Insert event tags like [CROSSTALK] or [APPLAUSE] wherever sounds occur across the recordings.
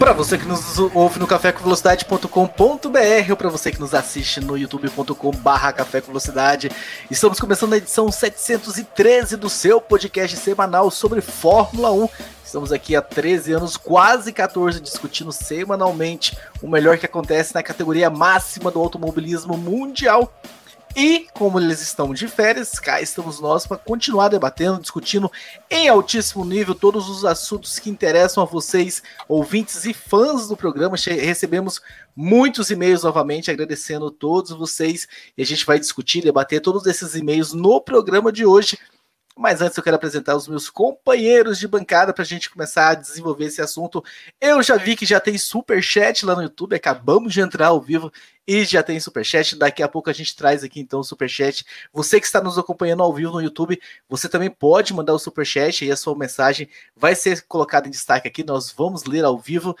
Para você que nos ouve no cafécomvelocidade.com.br ou para você que nos assiste no youtube.com/barra Café com Velocidade, estamos começando a edição 713 do seu podcast semanal sobre Fórmula 1. Estamos aqui há 13 anos, quase 14, discutindo semanalmente o melhor que acontece na categoria máxima do automobilismo mundial. E como eles estão de férias, cá estamos nós para continuar debatendo, discutindo em altíssimo nível todos os assuntos que interessam a vocês, ouvintes e fãs do programa. Recebemos muitos e-mails novamente, agradecendo todos vocês. E a gente vai discutir, debater todos esses e-mails no programa de hoje. Mas antes eu quero apresentar os meus companheiros de bancada para a gente começar a desenvolver esse assunto. Eu já vi que já tem super chat lá no YouTube, acabamos de entrar ao vivo e já tem super chat. Daqui a pouco a gente traz aqui então o super chat. Você que está nos acompanhando ao vivo no YouTube, você também pode mandar o super chat e a sua mensagem vai ser colocada em destaque aqui. Nós vamos ler ao vivo.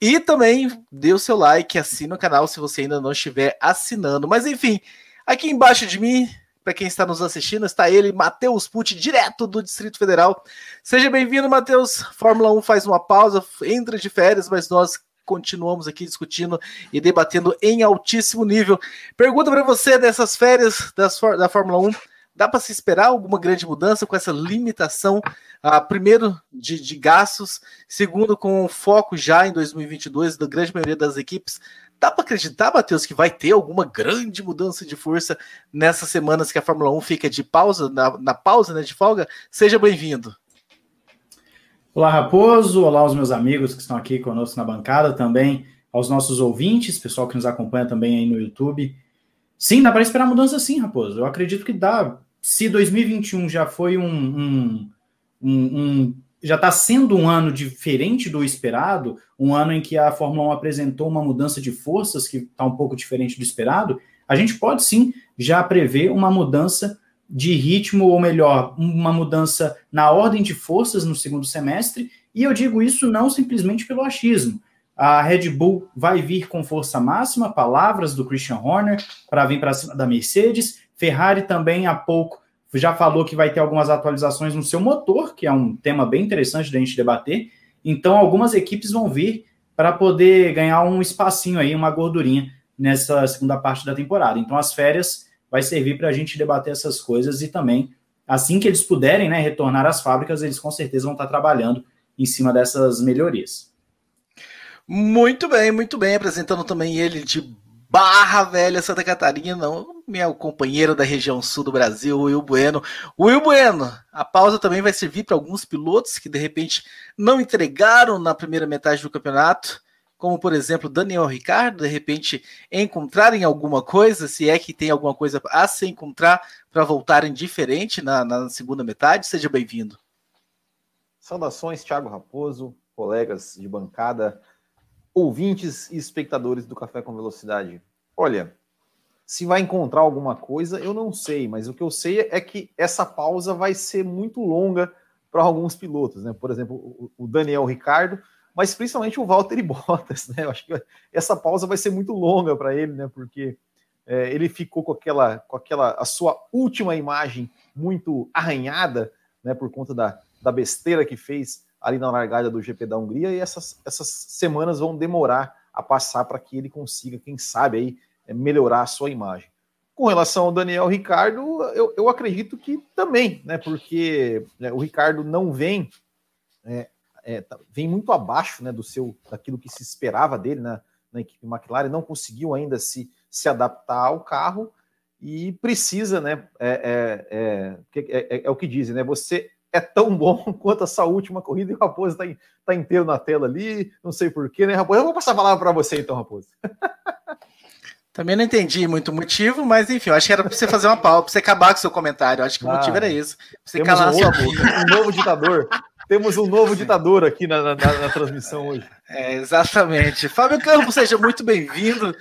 E também dê o seu like, assina o canal se você ainda não estiver assinando. Mas enfim, aqui embaixo de mim para quem está nos assistindo, está ele, Matheus Pucci, direto do Distrito Federal. Seja bem-vindo, Matheus. Fórmula 1 faz uma pausa, entra de férias, mas nós continuamos aqui discutindo e debatendo em altíssimo nível. Pergunta para você dessas férias das, da Fórmula 1. Dá para se esperar alguma grande mudança com essa limitação, uh, primeiro, de, de gastos, segundo, com foco já em 2022 da grande maioria das equipes Dá para acreditar, Matheus, que vai ter alguma grande mudança de força nessas semanas que a Fórmula 1 fica de pausa, na, na pausa, né, de folga? Seja bem-vindo. Olá, Raposo. Olá, os meus amigos que estão aqui conosco na bancada, também aos nossos ouvintes, pessoal que nos acompanha também aí no YouTube. Sim, dá para esperar mudança sim, Raposo. Eu acredito que dá. Se 2021 já foi um, um, um, um já está sendo um ano diferente do esperado, um ano em que a Fórmula 1 apresentou uma mudança de forças que está um pouco diferente do esperado, a gente pode sim já prever uma mudança de ritmo, ou melhor, uma mudança na ordem de forças no segundo semestre, e eu digo isso não simplesmente pelo achismo. A Red Bull vai vir com força máxima, palavras do Christian Horner, para vir para cima da Mercedes. Ferrari também há pouco já falou que vai ter algumas atualizações no seu motor, que é um tema bem interessante da gente debater. Então, algumas equipes vão vir para poder ganhar um espacinho aí, uma gordurinha nessa segunda parte da temporada. Então, as férias vai servir para a gente debater essas coisas e também, assim que eles puderem né, retornar às fábricas, eles com certeza vão estar trabalhando em cima dessas melhorias. Muito bem, muito bem. Apresentando também ele de Barra Velha, Santa Catarina, meu companheiro da região sul do Brasil, Will Bueno. Will Bueno, a pausa também vai servir para alguns pilotos que de repente não entregaram na primeira metade do campeonato, como por exemplo Daniel Ricardo, de repente encontrarem alguma coisa, se é que tem alguma coisa a se encontrar para voltarem diferente na, na segunda metade. Seja bem-vindo. Saudações, Thiago Raposo, colegas de bancada ouvintes e espectadores do Café com Velocidade. Olha, se vai encontrar alguma coisa, eu não sei, mas o que eu sei é que essa pausa vai ser muito longa para alguns pilotos, né? Por exemplo, o Daniel Ricardo, mas principalmente o Valtteri [LAUGHS] Bottas, né? Eu acho que essa pausa vai ser muito longa para ele, né? Porque é, ele ficou com aquela, com aquela a sua última imagem muito arranhada, né? Por conta da, da besteira que fez ali na largada do GP da Hungria e essas, essas semanas vão demorar a passar para que ele consiga, quem sabe, aí, é, melhorar a sua imagem. Com relação ao Daniel Ricardo, eu, eu acredito que também, né? Porque né, o Ricardo não vem, é, é, tá, vem muito abaixo né, do seu daquilo que se esperava dele na, na equipe McLaren, não conseguiu ainda se, se adaptar ao carro e precisa, né? É, é, é, é, é o que dizem, né? Você é tão bom [LAUGHS] quanto essa última corrida e o Raposo está tá inteiro na tela ali, não sei porquê, né, Raposo? Eu vou passar a palavra para você então, Raposo. [LAUGHS] Também não entendi muito o motivo, mas enfim, eu acho que era para você fazer uma pausa, para você acabar com o seu comentário. Acho que ah, o motivo era isso. Você calar um, sua boca. um novo ditador. Temos um novo ditador aqui na, na, na transmissão hoje. É, exatamente. Fábio Campos, seja muito bem-vindo.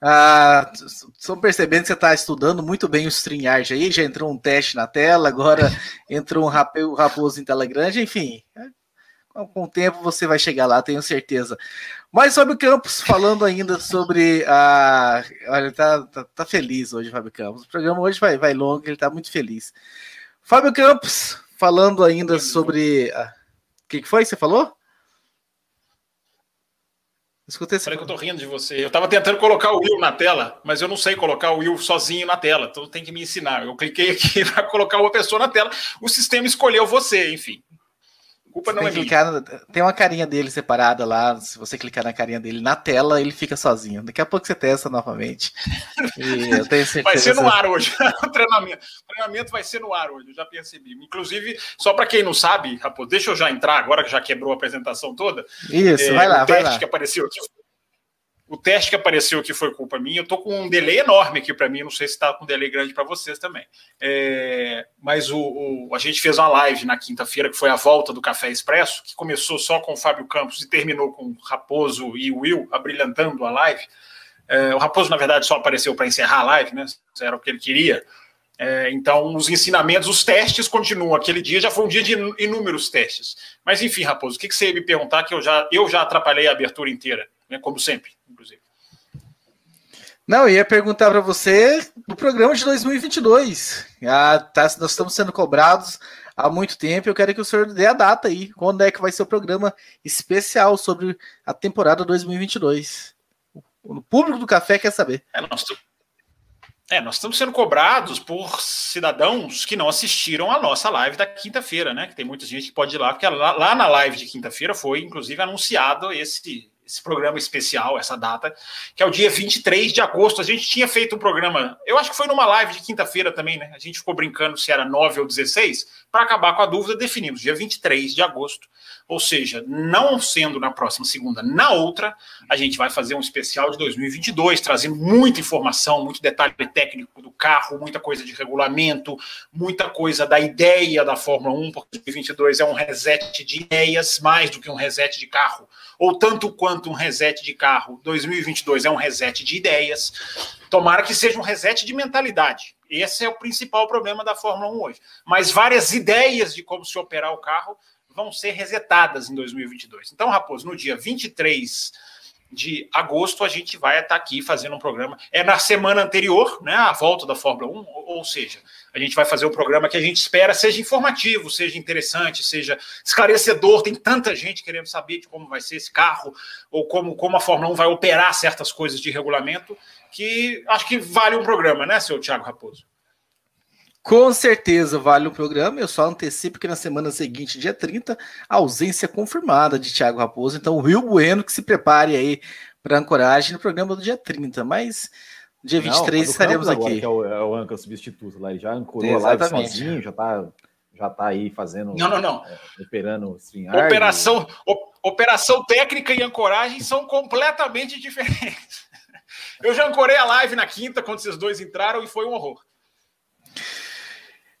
Ah, estão percebendo que você está estudando muito bem o StreamYard aí, já entrou um teste na tela, agora [LAUGHS] entrou um raposo em tela grande, enfim. Com o tempo você vai chegar lá, tenho certeza. Mas Fábio Campos, falando ainda sobre a. Olha, tá, tá, tá feliz hoje, Fábio Campos. O programa hoje vai, vai longo, ele tá muito feliz. Fábio Campos, falando ainda sobre. O que, que foi que você falou? Escutei Falei que eu tô rindo de você. Eu tava tentando colocar o Will na tela, mas eu não sei colocar o Will sozinho na tela, então tem que me ensinar. Eu cliquei aqui [LAUGHS] para colocar uma pessoa na tela, o sistema escolheu você, enfim culpa não tem é clicar, Tem uma carinha dele separada lá. Se você clicar na carinha dele na tela, ele fica sozinho. Daqui a pouco você testa novamente. [LAUGHS] vai ser no ar hoje. [LAUGHS] o treinamento. o treinamento vai ser no ar hoje, eu já percebi. Inclusive, só para quem não sabe, Raposo, deixa eu já entrar agora que já quebrou a apresentação toda. Isso, é, vai lá, o teste vai lá. que apareceu aqui o teste que apareceu aqui foi culpa minha. Eu tô com um delay enorme aqui para mim. Não sei se está com um delay grande para vocês também. É, mas o, o, a gente fez uma live na quinta-feira que foi a volta do Café Expresso, que começou só com o Fábio Campos e terminou com o Raposo e o Will abrilhantando a live. É, o Raposo, na verdade, só apareceu para encerrar a live, né? Era o que ele queria. É, então, os ensinamentos, os testes continuam. Aquele dia já foi um dia de inúmeros testes. Mas, enfim, Raposo, o que, que você ia me perguntar que eu já, eu já atrapalhei a abertura inteira, né? como sempre inclusive. Não, eu ia perguntar para você do programa de 2022. Ah, tá, nós estamos sendo cobrados há muito tempo. Eu quero que o senhor dê a data aí. Quando é que vai ser o programa especial sobre a temporada 2022? O público do café quer saber. É, nós, é, nós estamos sendo cobrados por cidadãos que não assistiram a nossa live da quinta-feira, né? Que tem muita gente que pode ir lá, porque lá, lá na live de quinta-feira foi, inclusive, anunciado esse esse programa especial, essa data, que é o dia 23 de agosto. A gente tinha feito um programa, eu acho que foi numa live de quinta-feira também, né? A gente ficou brincando se era 9 ou 16, para acabar com a dúvida, definimos dia 23 de agosto. Ou seja, não sendo na próxima segunda, na outra, a gente vai fazer um especial de 2022, trazendo muita informação, muito detalhe técnico do carro, muita coisa de regulamento, muita coisa da ideia da Fórmula 1, porque 2022 é um reset de ideias, mais do que um reset de carro ou tanto quanto um reset de carro 2022 é um reset de ideias, tomara que seja um reset de mentalidade. Esse é o principal problema da Fórmula 1 hoje. Mas várias ideias de como se operar o carro vão ser resetadas em 2022. Então, Raposo, no dia 23 de agosto a gente vai estar aqui fazendo um programa. É na semana anterior, né, a volta da Fórmula 1, ou seja, a gente vai fazer um programa que a gente espera seja informativo, seja interessante, seja esclarecedor. Tem tanta gente querendo saber de como vai ser esse carro, ou como, como a Fórmula 1 vai operar certas coisas de regulamento, que acho que vale um programa, né, seu Thiago Raposo? Com certeza vale o programa. Eu só antecipo que na semana seguinte, dia 30, ausência confirmada de Thiago Raposo. Então, o Rio Bueno que se prepare aí para ancoragem no programa do dia 30. Mas dia 23 Não, estaremos aqui. que é o, é o Anca substituto lá. Ele já ancorou Exatamente. a live sozinho, já está já tá aí fazendo. Não, não, não. É, operando Operação, operação técnica e ancoragem são completamente diferentes. Eu já ancorei a live na quinta, quando vocês dois entraram, e foi um horror.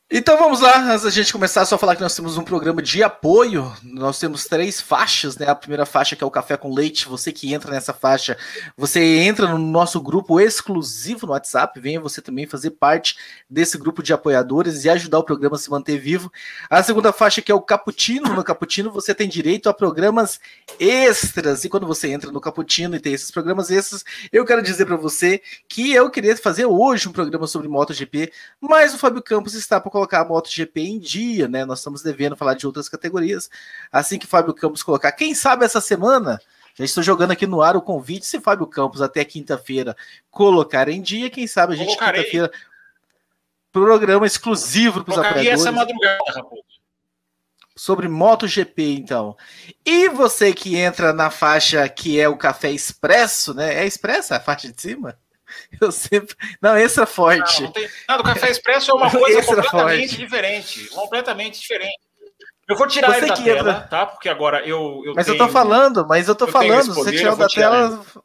Então vamos lá, antes da gente começar, só falar que nós temos um programa de apoio. Nós temos três faixas, né? A primeira faixa que é o Café com Leite. Você que entra nessa faixa, você entra no nosso grupo exclusivo no WhatsApp. Venha você também fazer parte desse grupo de apoiadores e ajudar o programa a se manter vivo. A segunda faixa que é o Caputino. No Caputino você tem direito a programas extras. E quando você entra no Caputino e tem esses programas extras, eu quero dizer para você que eu queria fazer hoje um programa sobre MotoGP, mas o Fábio Campos está por colocar a MotoGP em dia, né? Nós estamos devendo falar de outras categorias. Assim que Fábio Campos colocar, quem sabe essa semana, já estou jogando aqui no ar o convite, se Fábio Campos até quinta-feira colocar em dia, quem sabe a gente quinta-feira programa exclusivo para os apoiadores. essa madrugada, Raposo sobre MotoGP, então. E você que entra na faixa que é o café expresso, né? É expresso a faixa de cima? [LAUGHS] Eu sempre. Não, esse é forte. Não, não, tem... não, do café expresso é uma coisa completamente diferente. Completamente diferente. Eu vou tirar Você ele da tela, entra... tá? Porque agora eu. eu mas tenho... eu tô falando, mas eu tô eu falando. Poder, você tirar da tela. Ele.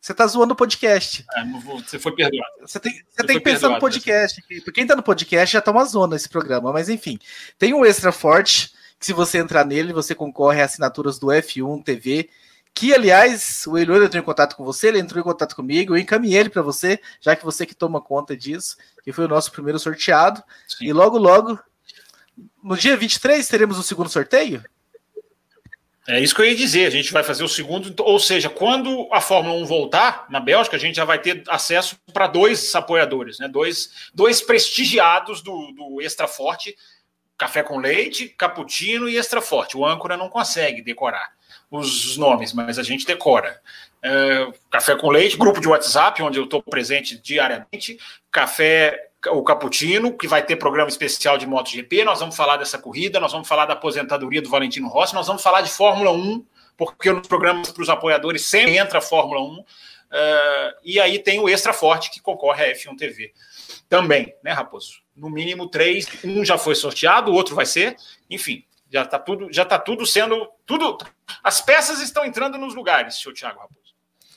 Você tá zoando o podcast. É, você foi perdoado. Você tem, você você tem que pensar no podcast. Porque quem tá no podcast já tá uma zona esse programa. Mas enfim, tem um extra forte. Que se você entrar nele, você concorre a assinaturas do F1 TV Que, aliás, o Elor entrou em contato com você, ele entrou em contato comigo, eu encaminhei ele para você, já que você que toma conta disso, que foi o nosso primeiro sorteado. Sim. E logo, logo, no dia 23, teremos o segundo sorteio? É isso que eu ia dizer. A gente vai fazer o segundo, ou seja, quando a Fórmula 1 voltar na Bélgica, a gente já vai ter acesso para dois apoiadores, né? Dois, dois prestigiados do, do Extra Forte, café com leite, cappuccino e extra forte. O âncora não consegue decorar os nomes, mas a gente decora. É, café com leite, grupo de WhatsApp, onde eu estou presente diariamente, café o Caputino, que vai ter programa especial de MotoGP. Nós vamos falar dessa corrida, nós vamos falar da aposentadoria do Valentino Rossi, nós vamos falar de Fórmula 1, porque nos programas para os apoiadores sempre entra a Fórmula 1. Uh, é, e aí tem o Extra Forte, que concorre à F1 TV também, né, Raposo? No mínimo três, um já foi sorteado, o outro vai ser, enfim, já está tudo, já tá tudo sendo. tudo As peças estão entrando nos lugares, senhor Thiago Raposo.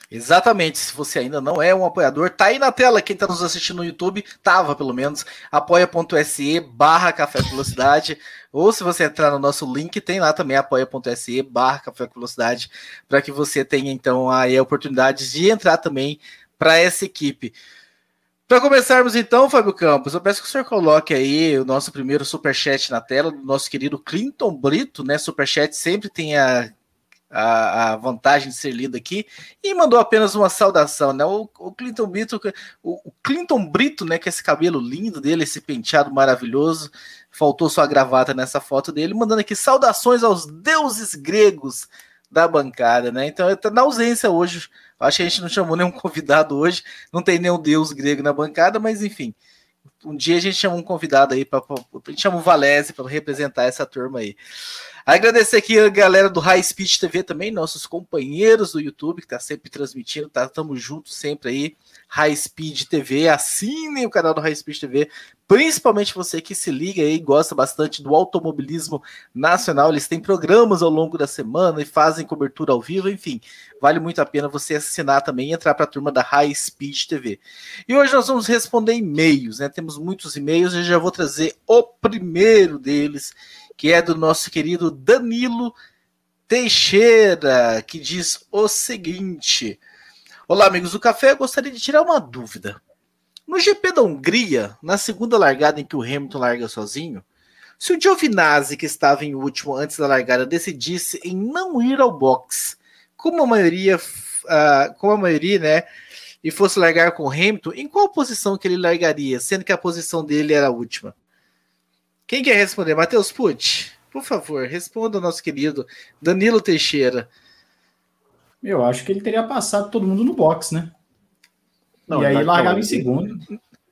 Exatamente. Se você ainda não é um apoiador, tá aí na tela. Quem está nos assistindo no YouTube, tava pelo menos. apoia.se barra Café Velocidade. Ou se você entrar no nosso link, tem lá também apoia.se barra Café Velocidade, para que você tenha então aí a oportunidade de entrar também para essa equipe. Para começarmos então, Fábio Campos, eu peço que o senhor coloque aí o nosso primeiro superchat na tela, do nosso querido Clinton Brito, né? Superchat sempre tem a a, a, vantagem de ser lido aqui e mandou apenas uma saudação, né? O, o Clinton Brito, o, o, Clinton Brito, né? Que é esse cabelo lindo dele, esse penteado maravilhoso, faltou sua gravata nessa foto dele, mandando aqui saudações aos deuses gregos da bancada, né? Então, tá na ausência hoje. Acho que a gente não chamou nenhum [LAUGHS] convidado hoje, não tem nenhum deus grego na bancada, mas enfim. Um dia a gente chama um convidado aí para a gente chama o Valese para representar essa turma aí. Agradecer aqui a galera do High Speed TV também, nossos companheiros do YouTube, que tá sempre transmitindo, tá? Tamo junto sempre aí. High Speed TV, assinem o canal do High Speed TV, principalmente você que se liga aí, gosta bastante do automobilismo nacional. Eles têm programas ao longo da semana e fazem cobertura ao vivo, enfim, vale muito a pena você assinar também e entrar para a turma da High Speed TV. E hoje nós vamos responder e-mails, né? Temos muitos e-mails, eu já vou trazer o primeiro deles que é do nosso querido Danilo Teixeira, que diz o seguinte: Olá, amigos do café, eu gostaria de tirar uma dúvida. No GP da Hungria, na segunda largada em que o Hamilton larga sozinho, se o Giovinazzi, que estava em último antes da largada, decidisse em não ir ao box, como a maioria, uh, como a maioria, né, e fosse largar com o Hamilton, em qual posição que ele largaria, sendo que a posição dele era a última? Quem quer responder? Matheus Pucci, por favor, responda ao nosso querido Danilo Teixeira. Eu acho que ele teria passado todo mundo no box, né? Não, e aí largava em segundo.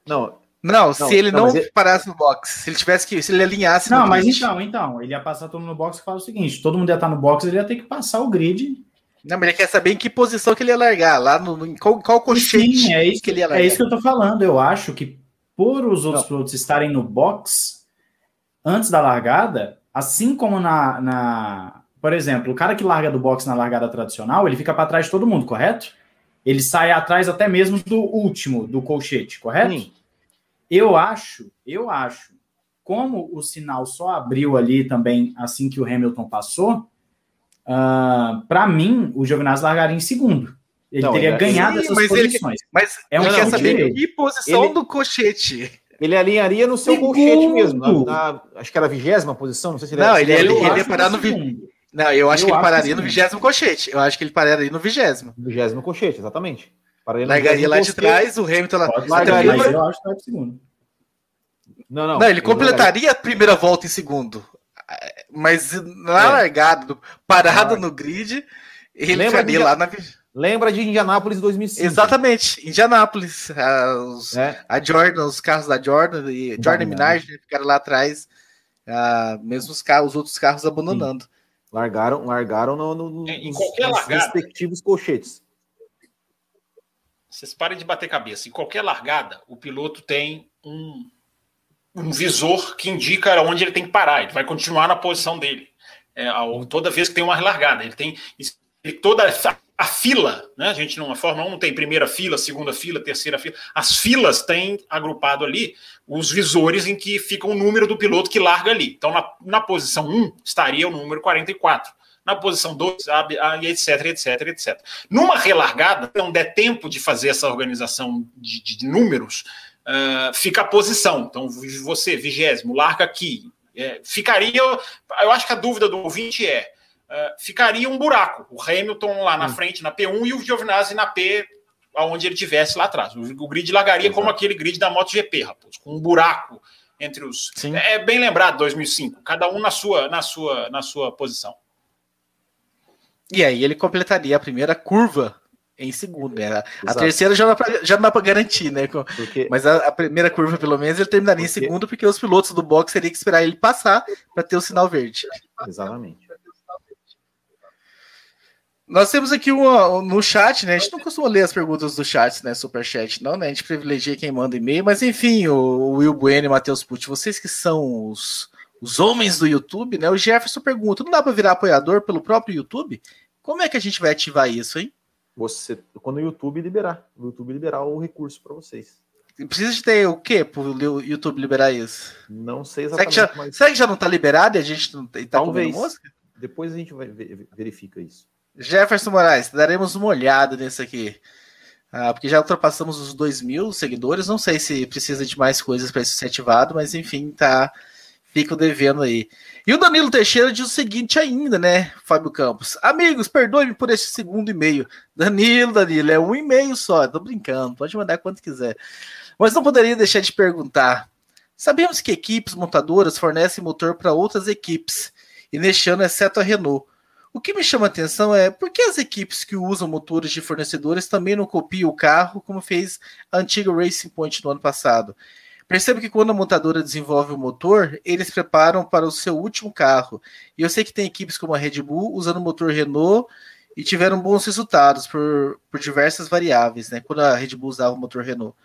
Não, não, se não, ele não, não ele... parasse no box, se ele tivesse que, se ele alinhasse Não, mas grid. então, então, ele ia passar todo mundo no box e fala o seguinte, todo mundo ia estar no box, ele ia ter que passar o grid. Não, mas ele quer saber em que posição que ele ia largar, lá no, em qual, qual colchete Sim, é isso, que ele ia largar. É isso que eu tô falando, eu acho que por os outros pilotos estarem no box, antes da largada, assim como na, na. Por exemplo, o cara que larga do box na largada tradicional, ele fica para trás de todo mundo, correto? Ele sai atrás até mesmo do último, do colchete, correto? Sim. Eu acho, eu acho, como o sinal só abriu ali também assim que o Hamilton passou, uh, ah, para mim, o Giovinazzi largaria em segundo. Ele não, teria ganhado sim, essas mas posições. Ele, mas é um não, quer saber que posição ele, do colchete. Ele alinharia no seu colchete mesmo. Na, na, acho que era a vigésima posição, não sei se ele Não, ele, ele, ele ia parar no. Vi... Não, eu acho eu que ele pararia que no vigésimo colchete. Eu acho que ele pararia no vigésimo. Vigésimo colchete, exatamente. Pararia Largaria lá de trás, o Hamilton lá. Largaria, mas eu acho que vai segundo. Não, não. Não, ele completaria a primeira volta em segundo. Mas na é. largada, parado no grid, ele Lembra ficaria lá na vigésima. Lembra de Indianápolis 2005. Exatamente, Indianápolis. A, os, é. a Jordan, os carros da Jordan e Jordan Minardi né, ficaram lá atrás, uh, mesmo os, carros, os outros carros abandonando. Sim. Largaram, largaram no, no, em nos, qualquer nos largada. respectivos colchetes. Vocês parem de bater cabeça. Em qualquer largada, o piloto tem um, um visor que indica onde ele tem que parar. Ele vai continuar na posição dele. É, toda vez que tem uma largada. Ele tem ele, toda a fila, né? A gente numa Fórmula 1 não tem primeira fila, segunda fila, terceira fila. As filas têm agrupado ali os visores em que fica o número do piloto que larga ali. Então, na, na posição 1 estaria o número 44. na posição 2, etc, etc, etc. Numa relargada, não der tempo de fazer essa organização de, de números, uh, fica a posição. Então, você, vigésimo, larga aqui. É, ficaria, eu acho que a dúvida do ouvinte é, uh, ficaria um buraco. O Hamilton lá na hum. frente, na P1, e o Giovinazzi na P, aonde ele tivesse lá atrás. O, o grid largaria Exato. como aquele grid da MotoGP, Raposo, com um buraco entre os. Sim. É bem lembrado 2005, cada um na sua, na sua, na sua posição. E aí ele completaria a primeira curva em segundo, né? A terceira já não, já não dá para garantir, né? Porque... Mas a, a, primeira curva, pelo menos, ele terminaria porque... em segundo, porque os pilotos do box teriam que esperar ele passar para ter o sinal verde. Exatamente. Nós temos aqui uma, no chat, né? A gente não costuma ler as perguntas do chat, né? Superchat, não, né? A gente privilegia quem manda e-mail, mas enfim, o, Will Bueno e Matheus Pucci, vocês que são os, os homens do YouTube, né? O Jefferson pergunta: não dá para virar apoiador pelo próprio YouTube? Como é que a gente vai ativar isso, hein? Você, quando o YouTube liberar, o YouTube liberar o recurso para vocês. Precisa de ter o quê para o YouTube liberar isso? Não sei exatamente. Será que já, mas... será que já não está liberado e a gente não está Talvez. Depois a gente vai verifica isso. Jefferson Moraes, daremos uma olhada nisso aqui. Ah, porque já ultrapassamos os 2 mil seguidores. Não sei se precisa de mais coisas para isso ser ativado, mas enfim, tá. Fico devendo aí. E o Danilo Teixeira diz o seguinte ainda, né, Fábio Campos? Amigos, perdoe-me por este segundo e-mail. Danilo, Danilo, é um e-mail só, tô brincando, pode mandar quanto quiser. Mas não poderia deixar de perguntar. Sabemos que equipes montadoras fornecem motor para outras equipes, e neste ano, exceto a Renault. O que me chama a atenção é por que as equipes que usam motores de fornecedores também não copiam o carro, como fez a antiga Racing Point no ano passado. Percebo que quando a montadora desenvolve o motor, eles preparam para o seu último carro. E eu sei que tem equipes como a Red Bull usando o motor Renault e tiveram bons resultados por, por diversas variáveis, né? Quando a Red Bull usava o motor Renault.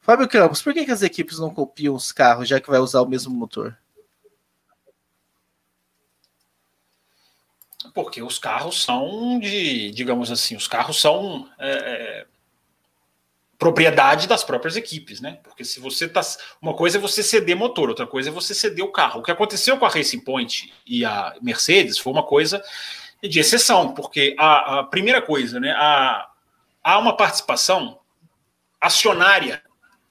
Fábio Campos, por que, que as equipes não copiam os carros, já que vai usar o mesmo motor? Porque os carros são de, digamos assim, os carros são é, é, propriedade das próprias equipes, né? Porque se você tá. Uma coisa é você ceder motor, outra coisa é você ceder o carro. O que aconteceu com a Racing Point e a Mercedes foi uma coisa de exceção, porque a, a primeira coisa, né? A, há uma participação acionária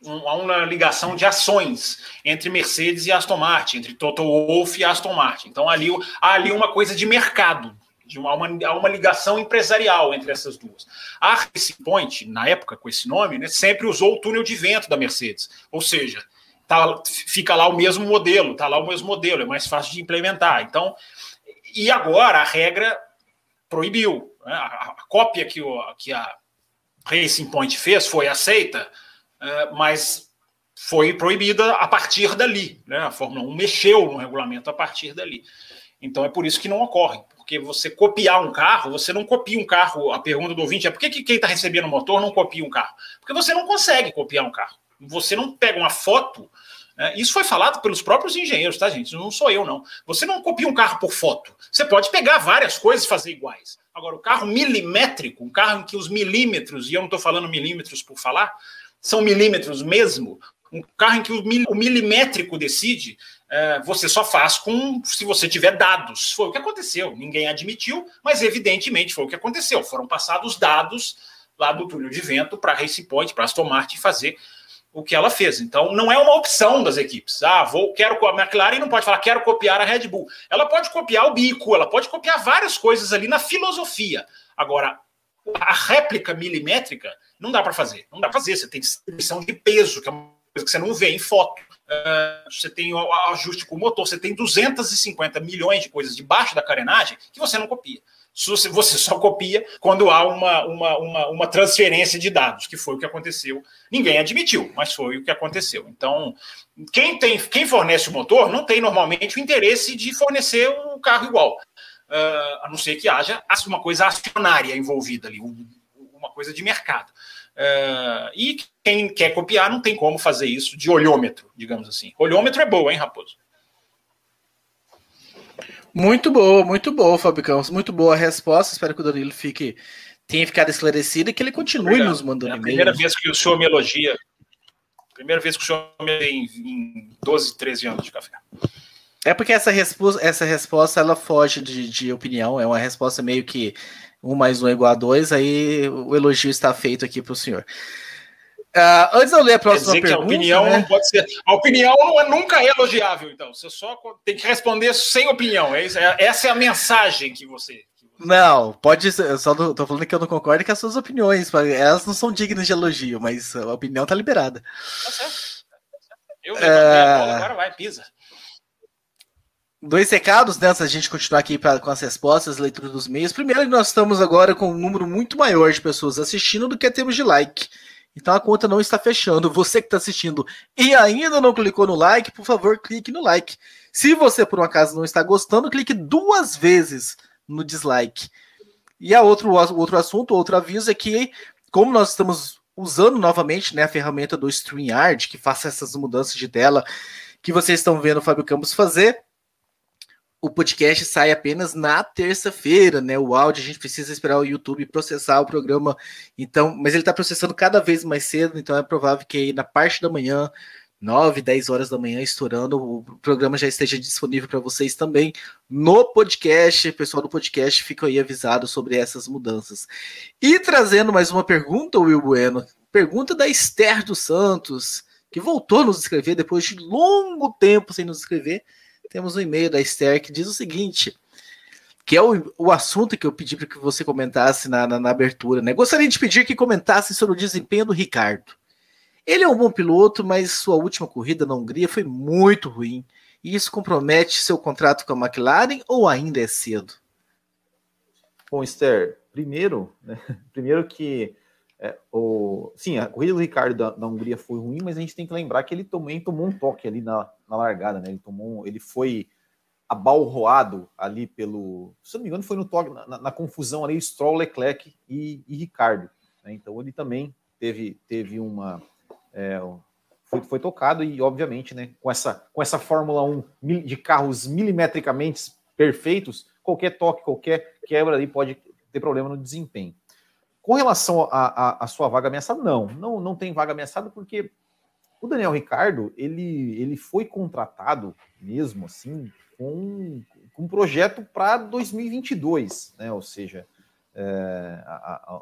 há uma ligação de ações entre Mercedes e Aston Martin, entre Toto Wolff e Aston Martin. Então ali há ali uma coisa de mercado, de uma, uma, uma ligação empresarial entre essas duas. A Racing Point, na época com esse nome, né, sempre usou o túnel de vento da Mercedes, ou seja, tá, fica lá o mesmo modelo, tá lá o mesmo modelo, é mais fácil de implementar. Então, e agora a regra proibiu. Né, a, a, cópia que, o, que a Racing Point fez foi aceita mas foi proibida a partir dali. Né? A Fórmula 1 mexeu no regulamento a partir dali. Então é por isso que não ocorre. Porque você copiar um carro, você não copia um carro. A pergunta do ouvinte é por que, que quem está recebendo o motor não copia um carro? Porque você não consegue copiar um carro. Você não pega uma foto. Né? Isso foi falado pelos próprios engenheiros, tá, gente? Não sou eu, não. Você não copia um carro por foto. Você pode pegar várias coisas e fazer iguais. Agora, o carro milimétrico, um carro em que os milímetros, e eu não estou falando milímetros por falar, são milímetros mesmo, um carro em que o, milimétrico decide, é, você só faz com se você tiver dados. Foi o que aconteceu. Ninguém admitiu, mas evidentemente foi o que aconteceu. Foram passados dados lá do túnel de vento para a Racing Point, para Aston Martin fazer o que ela fez. Então, não é uma opção das equipes. Ah, vou, quero a McLaren não pode falar quero copiar a Red Bull. Ela pode copiar o bico, ela pode copiar várias coisas ali na filosofia. Agora, a réplica milimétrica não dá para fazer. Não dá para fazer. Você tem distribuição de peso, que é uma coisa que você não vê em foto. Uh, você tem o ajuste com o motor, você tem 250 milhões de coisas debaixo da carenagem que você não copia. Você só copia quando há uma, uma, uma, uma, transferência de dados, que foi o que aconteceu. Ninguém admitiu, mas foi o que aconteceu. Então, quem, tem, quem fornece o motor não tem normalmente o interesse de fornecer um carro igual, uh, a não ser que haja uma coisa acionária envolvida ali, uma coisa de mercado. Uh, e quem quer copiar não tem como fazer isso de olhômetro, digamos assim. Olhômetro é boa, hein, Raposo? Muito boa, muito boa, Fábio Campos. Muito boa a resposta. Espero que o Danilo fique, tenha ficado esclarecido e que ele continue Obrigado. nos mandando e-mails. É a primeira vez que o senhor me elogia. Primeira vez que o senhor me em, em 12, 13 anos de café. É porque essa resposta, essa resposta ela foge de, de opinião, é uma resposta meio que um mais um é igual a dois, aí o elogio está feito aqui para o senhor. Uh, antes de eu ler a próxima pergunta. a opinião né? não pode ser. A opinião é, nunca é elogiável, então. Você só tem que responder sem opinião. É isso, é, essa é a mensagem que você. Não, pode ser. Eu só não, tô falando que eu não concordo com as suas opiniões. Elas não são dignas de elogio, mas a opinião tá liberada. Tá certo. Eu levantei é... a bola, agora vai, pisa. Dois recados, né, antes da gente continuar aqui pra, com as respostas, leitura dos meios. Primeiro, nós estamos agora com um número muito maior de pessoas assistindo do que temos de like. Então a conta não está fechando. Você que está assistindo e ainda não clicou no like, por favor, clique no like. Se você por um acaso não está gostando, clique duas vezes no dislike. E a outro, outro assunto, outro aviso é que, como nós estamos usando novamente né, a ferramenta do StreamYard, que faça essas mudanças de tela que vocês estão vendo o Fábio Campos fazer, o podcast sai apenas na terça-feira, né? O áudio a gente precisa esperar o YouTube processar o programa, então, mas ele está processando cada vez mais cedo, então é provável que aí na parte da manhã, 9, 10 horas da manhã, estourando, o programa já esteja disponível para vocês também no podcast. O pessoal do podcast fica aí avisado sobre essas mudanças. E trazendo mais uma pergunta, Will Bueno, pergunta da Esther dos Santos, que voltou a nos escrever depois de longo tempo sem nos escrever temos um e-mail da Esther que diz o seguinte: que é o, o assunto que eu pedi para que você comentasse na, na, na, abertura. Né? Gostaria de pedir que comentasse sobre o desempenho do Ricardo. Ele é um bom piloto, mas sua última corrida na Hungria foi muito ruim. E isso compromete seu contrato com a McLaren ou ainda é cedo? Bom, Esther, primeiro, né, [LAUGHS] primeiro que é, o, sim, a corrida do Ricardo da, da, Hungria foi ruim, mas a gente tem que lembrar que ele também tomou um toque ali na, na largada, né? Ele tomou, ele foi abalroado ali pelo, se não me engano, foi no toque, na, na confusão ali, Stroll, Leclerc e, e Ricardo. Né? Então ele também teve, teve uma. É, foi, foi tocado e, obviamente, né, com essa, com essa Fórmula 1 de carros milimetricamente perfeitos, qualquer toque, qualquer quebra ali pode ter problema no desempenho. Com relação à sua vaga ameaçada, não, não, não tem vaga ameaçada porque o Daniel Ricardo ele, ele foi contratado mesmo assim com, com um projeto para 2022, né? Ou seja, é, a, a,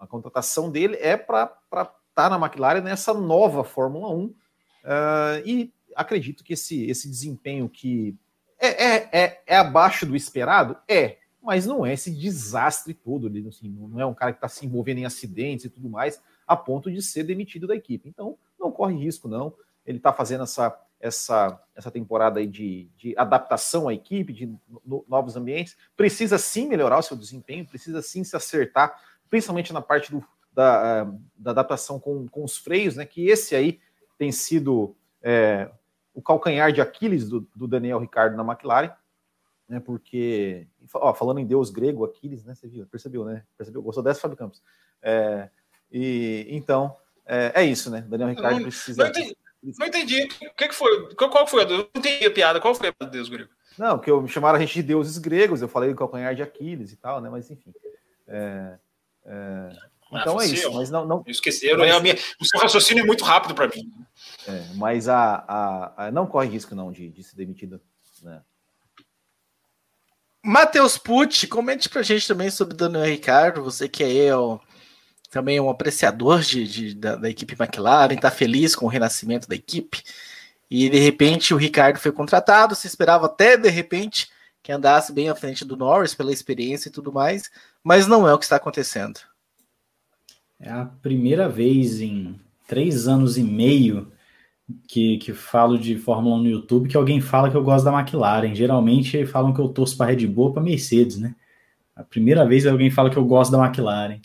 a, contratação dele é para estar tá na McLaren nessa nova Fórmula 1 uh, é, e acredito que esse, esse desempenho que é, é, é, é abaixo do esperado? É, mas não é esse desastre todo, assim, não é um cara que está se envolvendo em acidentes e tudo mais, a ponto de ser demitido da equipe. Então, não corre risco, não. Ele está fazendo essa, essa, essa temporada aí de, de adaptação à equipe, de no, novos ambientes. Precisa sim melhorar o seu desempenho, precisa sim se acertar, principalmente na parte do, da, da adaptação com, com os freios, né? Que esse aí tem sido é, o calcanhar de Aquiles do, do Daniel Ricardo na McLaren né? Porque, ó, falando em Deus grego, Aquiles, né? Você viu, percebeu, né? Percebeu? Gostou dessa, Fábio Campos? É, e então é, é, isso, né? Daniel Ricardo não, precisa. Não entendi. Não entendi. O que, que foi? Qual, qual foi a Não entendi a piada. Qual foi a Deus grego? Não, que eu chamaram a gente de deuses gregos. Eu falei do calcanhar de Aquiles e tal, né? Mas enfim. É, é... Ah, então ah, é isso, mas não. não... Esqueceram, mas... minha... o seu raciocínio é muito rápido para mim. É, mas a, a, a, não corre risco não de, de ser demitido. Né? Matheus Pucci, comente pra gente também sobre Daniel Ricardo, você que é o, também um apreciador de, de da, da, equipe McLaren, tá feliz com o renascimento da equipe, e de repente o Ricardo foi contratado, se esperava até de repente que andasse bem à frente do Norris pela experiência e tudo mais, mas não é o que está acontecendo. É a primeira vez em três anos e meio que, que falo de Fórmula 1 no YouTube que alguém fala que eu gosto da McLaren. Geralmente falam que eu torço para Red Bull para Mercedes, né? A primeira vez alguém fala que eu gosto da McLaren.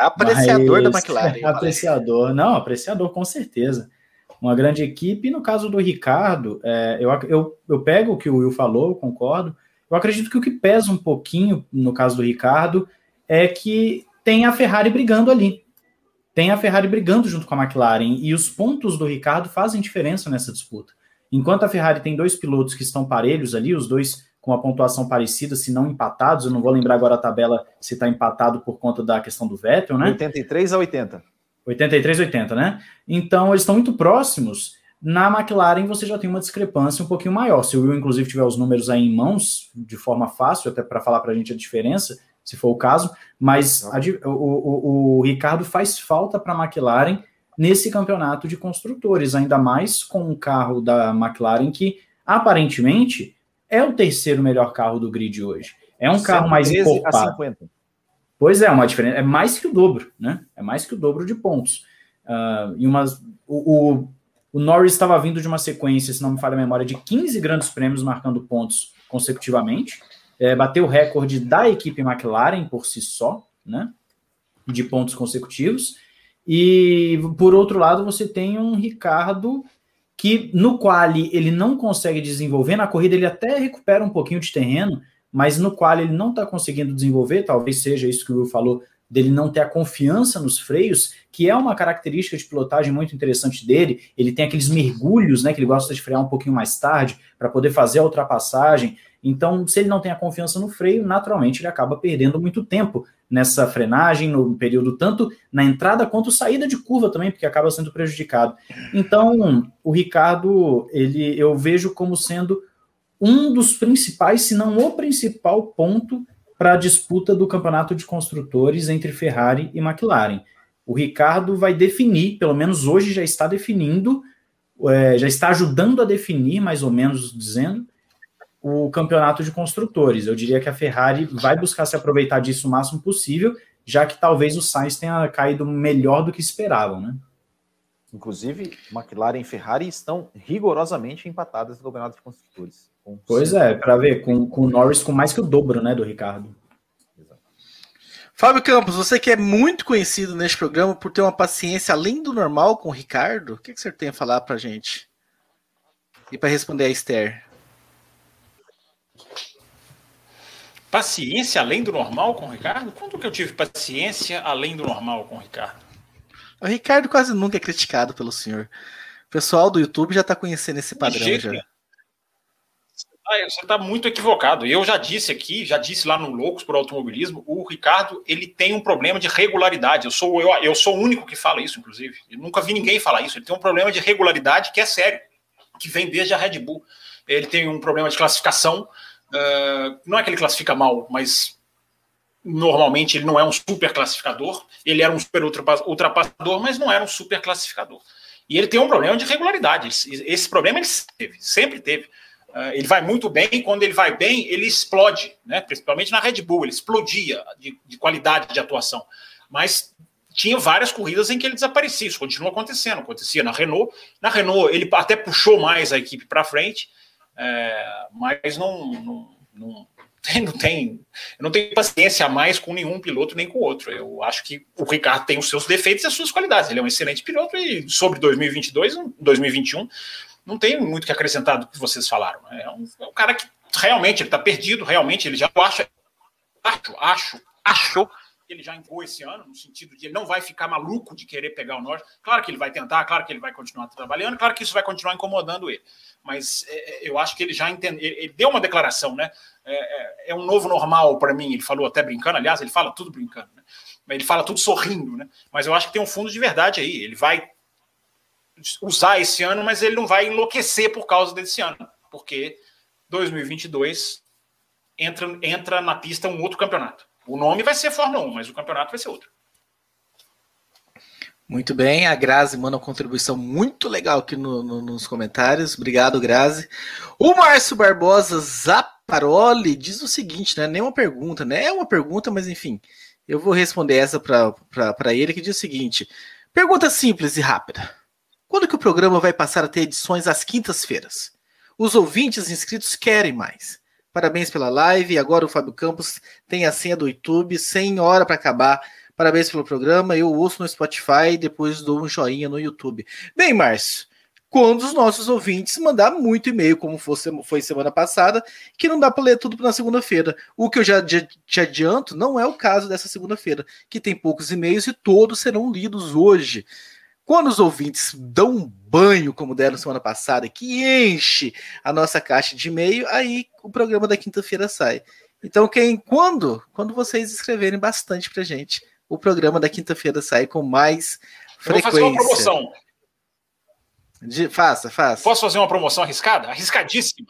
Apreciador Mas, da McLaren. [LAUGHS] Apreciador, não, apreciador com certeza. Uma grande equipe. E no caso do Ricardo, é, eu, eu, eu pego o que o Will falou, concordo. Eu acredito que o que pesa um pouquinho no caso do Ricardo é que tem a Ferrari brigando ali tem a Ferrari brigando junto com a McLaren e os pontos do Ricardo fazem diferença nessa disputa. Enquanto a Ferrari tem dois pilotos que estão parelhos ali, os dois com a pontuação parecida, se não empatados, eu não vou lembrar agora a tabela se está empatado por conta da questão do Vettel, né? 83 a 80. 83 a 80, né? Então eles estão muito próximos, Na McLaren você já tem uma discrepância um pouquinho maior. Se o Will, inclusive, tiver os números aí em mãos, de forma fácil, até para falar para a gente a diferença, se for o caso, mas a, o, o, o, Ricardo faz falta para a McLaren nesse campeonato de construtores, ainda mais com um carro da McLaren que aparentemente é o terceiro melhor carro do grid hoje. É um carro mais encorpado. Pois é, uma diferença. É mais que o dobro, né? É mais que o dobro de pontos. Uh, e umas, o, o, o Norris estava vindo de uma sequência, se não me falha a memória, de 15 grandes prêmios marcando pontos consecutivamente. É, bateu o recorde da equipe McLaren por si só, né? De pontos consecutivos. E por outro lado, você tem um Ricardo que no qual ele não consegue desenvolver, na corrida ele até recupera um pouquinho de terreno, mas no qual ele não está conseguindo desenvolver, talvez seja isso que o Will falou, dele não ter a confiança nos freios, que é uma característica de pilotagem muito interessante dele. Ele tem aqueles mergulhos, né, que ele gosta de frear um pouquinho mais tarde para poder fazer a ultrapassagem. Então, se ele não tem a confiança no freio, naturalmente ele acaba perdendo muito tempo nessa frenagem, no período tanto na entrada quanto saída de curva também, porque acaba sendo prejudicado. Então, o Ricardo, ele eu vejo como sendo um dos principais, se não o principal ponto para a disputa do campeonato de construtores entre Ferrari e McLaren. O Ricardo vai definir, pelo menos hoje já está definindo, é, já está ajudando a definir, mais ou menos dizendo, o campeonato de construtores. Eu diria que a Ferrari vai buscar se aproveitar disso o máximo possível, já que talvez o Sainz tenha caído melhor do que esperavam, né? Inclusive, McLaren e Ferrari estão rigorosamente empatadas no campeonato de construtores. Pois é, para ver, com, com o Norris com mais que o dobro, né, do Ricardo. Fábio Campos, você que é muito conhecido neste programa por ter uma paciência além do normal com o Ricardo, o que, que você tem a falar para gente? E para responder a Esther. Paciência além do normal com o Ricardo? Quando que eu tive paciência além do normal com o Ricardo? O Ricardo quase nunca é criticado pelo senhor. O pessoal do YouTube já está conhecendo esse padrão já. Ah, você está muito equivocado. Eu já disse aqui, já disse lá no Loucos por Automobilismo, o Ricardo ele tem um problema de regularidade. Eu sou eu, eu sou o único que fala isso, inclusive. Eu nunca vi ninguém falar isso. Ele tem um problema de regularidade que é sério, que vem desde a Red Bull. Ele tem um problema de classificação. Uh, não é que ele classifica mal, mas normalmente ele não é um super classificador. Ele era um super ultrapassador, mas não era um super classificador. E ele tem um problema de regularidade. Esse, problema ele teve, sempre teve. Uh, ele vai muito bem, quando ele vai bem, ele explode, né? principalmente na Red Bull, ele explodia de, de, qualidade de atuação. Mas tinha várias corridas em que ele desaparecia, isso continua acontecendo, acontecia na Renault. Na Renault, ele até puxou mais a equipe para frente, é, mas não, não, não, tem, não, tem, não tem paciência mais com nenhum piloto nem com outro. Eu acho que o Ricardo tem os seus defeitos e as suas qualidades. Ele é um excelente piloto e sobre 2022, 2021 não tem muito que acrescentar do que vocês falaram. É um, é um cara que realmente está perdido, realmente ele já acha, acho, acho, achou que ele já entrou esse ano, no sentido de ele não vai ficar maluco de querer pegar o norte. Claro que ele vai tentar, claro que ele vai continuar trabalhando, claro que isso vai continuar incomodando ele. Mas é, é eu acho que ele já entendeu, ele, ele deu uma declaração, né? É, é, é um novo normal para mim. Ele falou até brincando, aliás, ele fala tudo brincando, né? Ele fala tudo sorrindo, né? Mas eu acho que tem um fundo de verdade aí. Ele vai usar esse ano, mas ele não vai enlouquecer por causa desse ano, porque 2022 entra, entra na pista um outro campeonato. O nome vai ser Fórmula 1, mas o campeonato vai ser outro. Muito bem, a Grazi manda uma contribuição muito legal aqui no, no, nos comentários. Obrigado, Grazi. O Márcio Barbosa Zaparoli diz o seguinte, né? Nem uma pergunta, né? É uma pergunta, mas enfim, eu vou responder essa para ele, que diz o seguinte: pergunta simples e rápida. Quando que o programa vai passar a ter edições às quintas-feiras? Os ouvintes inscritos querem mais. Parabéns pela live. Agora o Fábio Campos tem a senha do YouTube, sem hora para acabar. Parabéns pelo programa. Eu ouço no Spotify e depois dou um joinha no YouTube. Bem, Márcio, quando os nossos ouvintes mandar muito e-mail, como foi semana passada, que não dá para ler tudo na segunda-feira. O que eu já te adianto não é o caso dessa segunda-feira, que tem poucos e-mails e todos serão lidos hoje. Quando os ouvintes dão um banho, como deram semana passada, que enche a nossa caixa de e-mail, aí o programa da quinta-feira sai. Então, quem, quando, quando vocês escreverem bastante pra gente, o programa da quinta-feira sai com mais frequência. Eu vou fazer uma promoção. De, faça, faça. Posso fazer uma promoção arriscada? Arriscadíssima.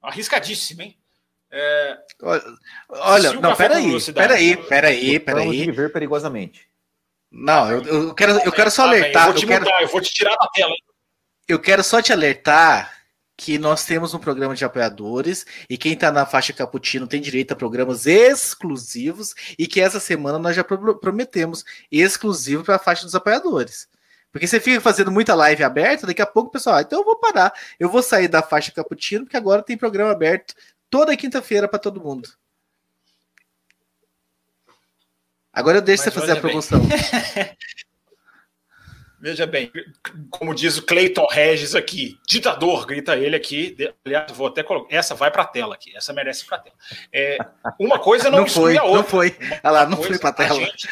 Arriscadíssima, hein? É... Olha, não, peraí, peraí, peraí, peraí. viver perigosamente. Não, eu, eu, quero, eu quero só alertar. Eu vou te eu quero, mudar, eu vou te tirar da tela. Eu quero só te alertar que nós temos um programa de apoiadores e quem está na faixa Caputino tem direito a programas exclusivos e que essa semana nós já prometemos exclusivo para a faixa dos apoiadores. Porque você fica fazendo muita live aberta, daqui a pouco o pessoal, ah, então eu vou parar, eu vou sair da faixa Caputino, porque agora tem programa aberto toda quinta-feira para todo mundo. Agora eu deixo Mas você fazer a promoção. [LAUGHS] Veja bem, como diz o Cleiton Regis aqui, ditador, grita ele aqui. Aliás, vou até colocar. Essa vai para a tela aqui, essa merece para a tela. É, uma coisa não, não foi, a outra. Não foi. Olha lá, não foi para a tela. Gente,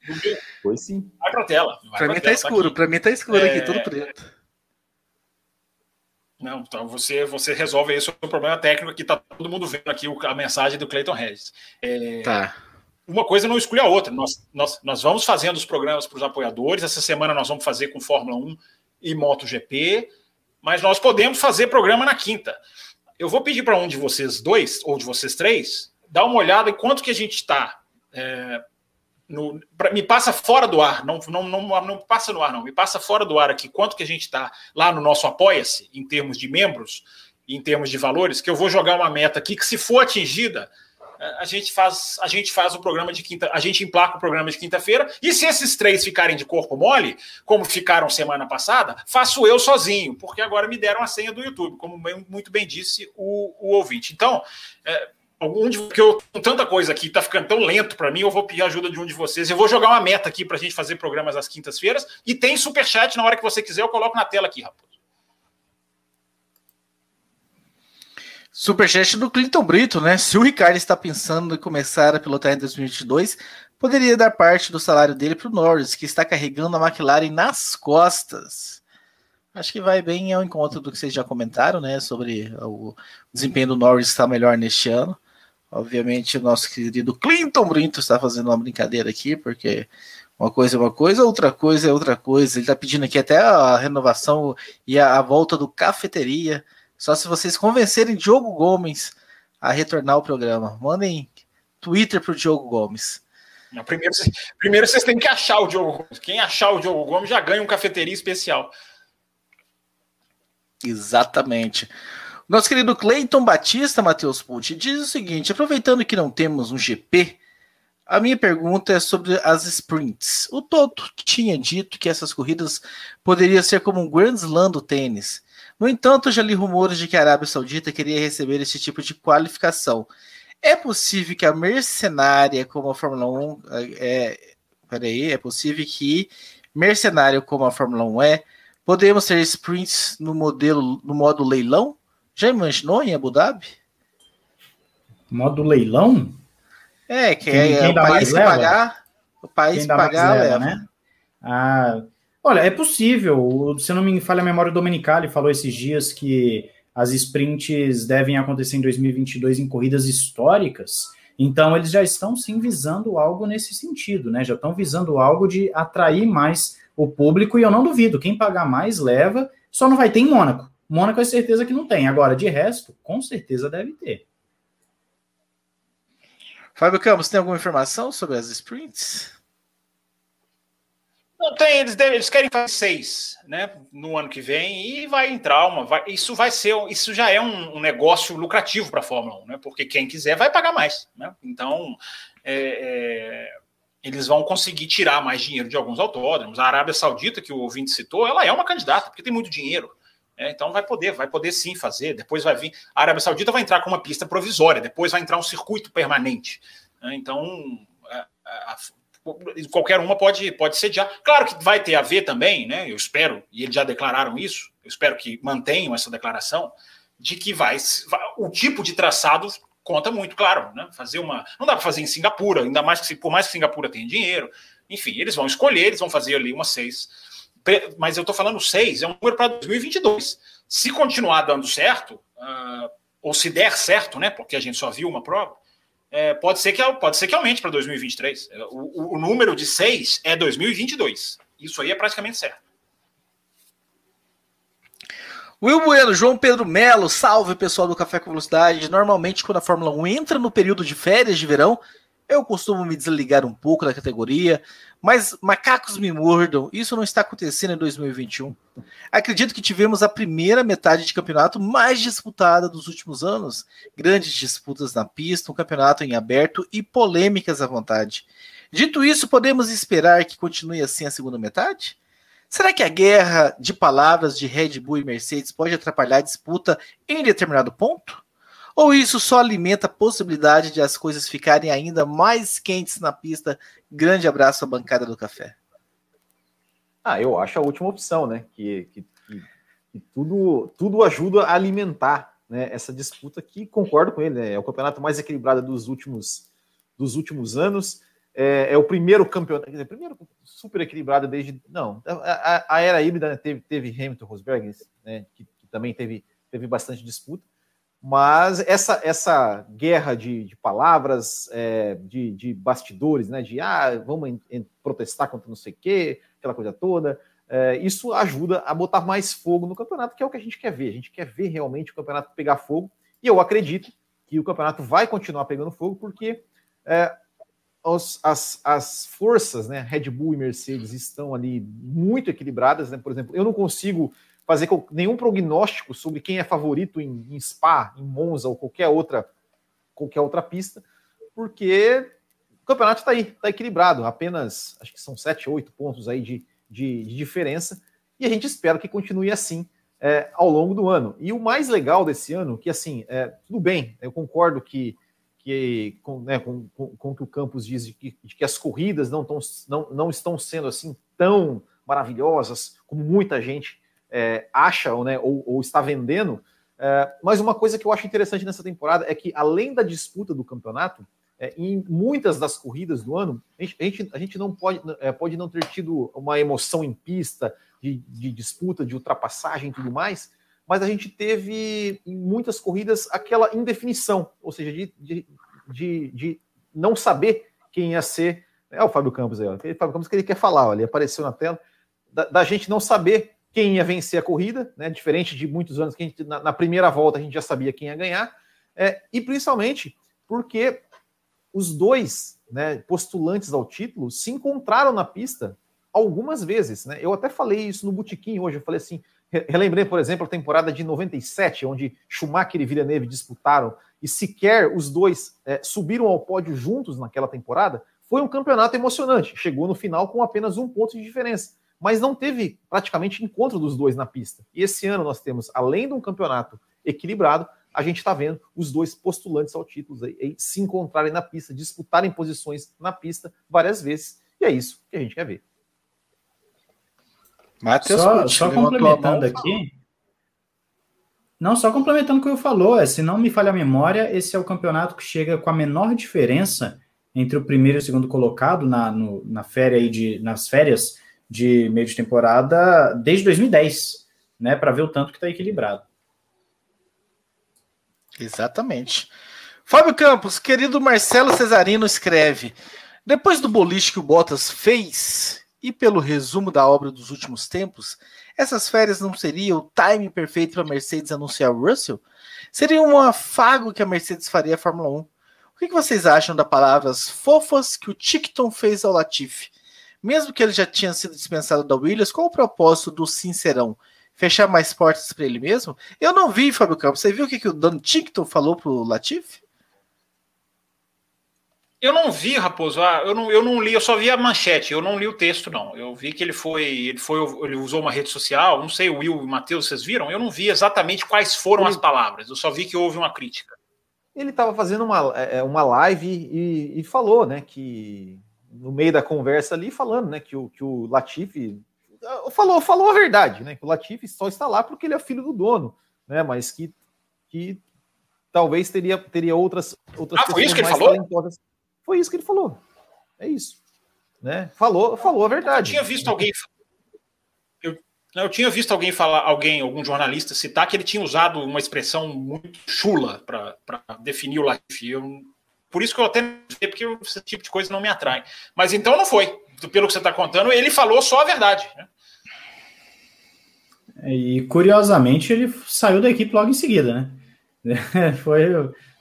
[LAUGHS] foi sim. Vai para a tela. Para mim está escuro, tá para mim está escuro é... aqui, tudo preto. Não, então você, você resolve isso, o problema técnico que está todo mundo vendo aqui a mensagem do Cleiton Regis. É... Tá uma coisa não exclui a outra. Nós, nós, nós vamos fazendo os programas para os apoiadores. Essa semana nós vamos fazer com Fórmula 1 e MotoGP, mas nós podemos fazer programa na quinta. Eu vou pedir para um de vocês dois, ou de vocês três, dar uma olhada em quanto que a gente está. É, me passa fora do ar, não, não, não, não passa no ar, não, me passa fora do ar aqui quanto que a gente está lá no nosso Apoia-se, em termos de membros, em termos de valores, que eu vou jogar uma meta aqui que, se for atingida, a gente faz a gente faz o programa de quinta, a gente emplaca o programa de quinta-feira, e se esses três ficarem de corpo mole, como ficaram semana passada, faço eu sozinho, porque agora me deram a senha do YouTube, como muito bem disse o, o ouvinte. Então, é, algum de que eu com tanta coisa aqui está ficando tão lento para mim, eu vou pedir ajuda de um de vocês. Eu vou jogar uma meta aqui para a gente fazer programas às quintas-feiras e tem super chat na hora que você quiser, eu coloco na tela aqui, rapaz. Superchat do Clinton Brito, né? Se o Ricardo está pensando em começar a pilotar em 2022, poderia dar parte do salário dele para o Norris, que está carregando a McLaren nas costas. Acho que vai bem ao encontro do que vocês já comentaram, né? Sobre o desempenho do Norris estar melhor neste ano. Obviamente, o nosso querido Clinton Brito está fazendo uma brincadeira aqui, porque uma coisa é uma coisa, outra coisa é outra coisa. Ele está pedindo aqui até a renovação e a, volta do cafeteria só se vocês convencerem Diogo Gomes a retornar ao programa. Mandem Twitter pro Diogo Gomes. Não, primeiro, primeiro vocês têm que achar o Diogo Gomes. Quem achar o Diogo Gomes já ganha um cafeteria especial. Exatamente. Nosso querido Cleiton Batista, Matheus Pucci, diz o seguinte: aproveitando que não temos um GP, a minha pergunta é sobre as sprints. O Toto tinha dito que essas corridas poderiam ser como um Grand Slam do tênis. No entanto, já li rumores de que a Arábia Saudita queria receber esse tipo de qualificação. É possível que a mercenária como a Fórmula 1 é, peraí, é possível que mercenário como a Fórmula 1 é, podemos ter sprints no modelo no modo leilão? Já imaginou em Abu Dhabi? Modo leilão? É, que quem, é, quem é o país que pagar, o país pagar leva, leva, né? Ah, Olha, é possível. Se não me falha a memória, o Domenicali falou esses dias que as sprints devem acontecer em 2022 em corridas históricas. Então, eles já estão sim visando algo nesse sentido, né? Já estão visando algo de atrair mais o público e eu não duvido. Quem pagar mais leva, só não vai ter em Mônaco. Mônaco é certeza que não tem. Agora, de resto, com certeza deve ter. Fábio Campos, tem alguma informação sobre as sprints? Não tem, eles, devem, eles querem fazer seis, né, no ano que vem e vai entrar uma, vai, isso vai ser, isso já é um, um negócio lucrativo para a Fórmula 1, né, porque quem quiser vai pagar mais, né, então é, é, eles vão conseguir tirar mais dinheiro de alguns autódromos. A Arábia Saudita que o ouvinte citou, ela é uma candidata porque tem muito dinheiro, né, então vai poder, vai poder sim fazer. Depois vai vir, a Arábia Saudita vai entrar com uma pista provisória, depois vai entrar um circuito permanente. Né, então a, a, qualquer uma pode, pode sediar. Claro que vai ter a ver também, né? Eu espero, e eles já declararam isso, eu espero que mantenham essa declaração, de que vai, o tipo de traçado conta muito, claro, né? Fazer uma. Não dá para fazer em Singapura, ainda mais que por mais que Singapura tenha dinheiro. Enfim, eles vão escolher, eles vão fazer ali uma seis. Mas eu estou falando seis, é um número para 2022. Se continuar dando certo, uh, ou se der certo, né? Porque a gente só viu uma prova, é, pode, ser que, pode ser que aumente para 2023. É, o, o, número de 6 é 2022. Isso aí é praticamente certo. Will Bueno, João Pedro Melo, salve pessoal do Café com Velocidade. Normalmente, quando a Fórmula 1 entra no período de férias de verão, eu costumo me desligar um pouco da categoria, mas macacos me mordam. Isso não está acontecendo em 2021. Acredito que tivemos a primeira metade de campeonato mais disputada dos últimos anos. Grandes disputas na pista, um campeonato em aberto e polêmicas à vontade. Dito isso, podemos esperar que continue assim a segunda metade? Será que a guerra de palavras de Red Bull e Mercedes pode atrapalhar a disputa em determinado ponto? Ou isso só alimenta a possibilidade de as coisas ficarem ainda mais quentes na pista? Grande abraço à bancada do café. Ah, eu acho a última opção, né? Que, que, que, que tudo, tudo ajuda a alimentar né, essa disputa que concordo com ele, né? É o campeonato mais equilibrado dos últimos, dos últimos anos. É, é, o primeiro campeonato, quer dizer, primeiro super equilibrado desde. Não, a, a era híbrida né, teve, teve Hamilton Rosberg, né, que, também teve, teve bastante disputa, mas essa, essa guerra de, de palavras, é, de, de, bastidores, né, de ah, vamos em, em protestar contra não sei o quê, aquela coisa toda, é, isso ajuda a botar mais fogo no campeonato, que é o que a gente quer ver. A gente quer ver realmente o campeonato pegar fogo, e eu acredito que o campeonato vai continuar pegando fogo, porque é, os, as, as forças, né, Red Bull e Mercedes estão ali muito equilibradas, né? Por exemplo, eu não consigo fazer nenhum prognóstico sobre quem é favorito em, em Spa, em Monza ou qualquer outra qualquer outra pista, porque o campeonato está aí, está equilibrado, apenas acho que são sete, oito pontos aí de, de, de, diferença, e a gente espera que continue assim é, ao longo do ano. E o mais legal desse ano, que assim, é, tudo bem, eu concordo que que com, né, com, com, com, que o Campos diz de que, de que as corridas não, tão, não, não estão sendo assim tão maravilhosas como muita gente é, acha ou, né, ou, ou está vendendo. É, mas uma coisa que eu acho interessante nessa temporada é que, além da disputa do campeonato, é, em muitas das corridas do ano, a gente, a gente, não pode, é, pode não ter tido uma emoção em pista, de, de disputa, de ultrapassagem e tudo mais, mas a gente teve em muitas corridas aquela indefinição, ou seja, de, de, de, de não saber quem ia ser. É o Fábio Campos aí, ó. O Fábio Campos que ele quer falar, ó, ele apareceu na tela, da, da, gente não saber quem ia vencer a corrida, né? Diferente de muitos anos que gente, na, na primeira volta a gente já sabia quem ia ganhar, é, e principalmente porque os dois né, postulantes ao título se encontraram na pista algumas vezes. Né? Eu até falei isso no Botequim hoje. Eu falei assim: Relembrei, por exemplo, a temporada de 97, onde Schumacher e Villeneuve disputaram e sequer os dois é, subiram ao pódio juntos naquela temporada. Foi um campeonato emocionante. Chegou no final com apenas um ponto de diferença, mas não teve praticamente encontro dos dois na pista. E esse ano nós temos, além de um campeonato equilibrado, a gente está vendo os dois postulantes ao título aí, aí, se encontrarem na pista, disputarem posições na pista várias vezes. E é isso que a gente quer ver. Matheus só, só complementando aqui. Não, só complementando o que eu falou, é, se não me falha a memória, esse é o campeonato que chega com a menor diferença entre o primeiro e o segundo colocado na, no, na férias de, nas férias de meio de temporada desde 2010, né? Para ver o tanto que está equilibrado. Exatamente. Fábio Campos, querido Marcelo Cesarino escreve: depois do boliche que o Bottas fez, e pelo resumo da obra dos últimos tempos, essas férias não seriam o time perfeito para a Mercedes anunciar o Russell? Seria um afago que a Mercedes faria à Fórmula 1. O que vocês acham das palavras fofas que o Tickton fez ao Latifi? Mesmo que ele já tinha sido dispensado da Williams, qual o propósito do Sincerão? Fechar mais portas para ele mesmo? Eu não vi, Fábio Campos. Você viu o que, que o Dan Tickton falou para o Latifi? Eu não vi, Raposo. Ah, eu, não, eu não li, eu só vi a manchete, eu não li o texto, não. Eu vi que ele foi, ele foi, ele usou uma rede social, não sei, o Will e o Matheus, vocês viram? Eu não vi exatamente quais foram ele, as palavras, eu só vi que houve uma crítica. Ele estava fazendo uma, é, é, uma live e, e, falou, né, que no meio da conversa ali, falando, né, que o, que o Latifi ah, falou, falou a verdade, né, que o Latifi só está lá porque ele é filho do dono, né, mas que, que talvez teria, teria outras, outras ah, foi isso que ele falou? talentosas. Foi isso que ele falou. É isso. Né? Falou, falou a verdade. Eu tinha visto alguém. Eu, eu tinha visto alguém falar, alguém, algum jornalista citar que ele tinha usado uma expressão muito chula para definir o Latifi. Eu, por isso que eu até não sei, porque esse tipo de coisa não me atrai. Mas então não foi. Pelo que você está contando, ele falou só a verdade. Né? E curiosamente ele saiu da equipe logo em seguida, né? [LAUGHS] foi,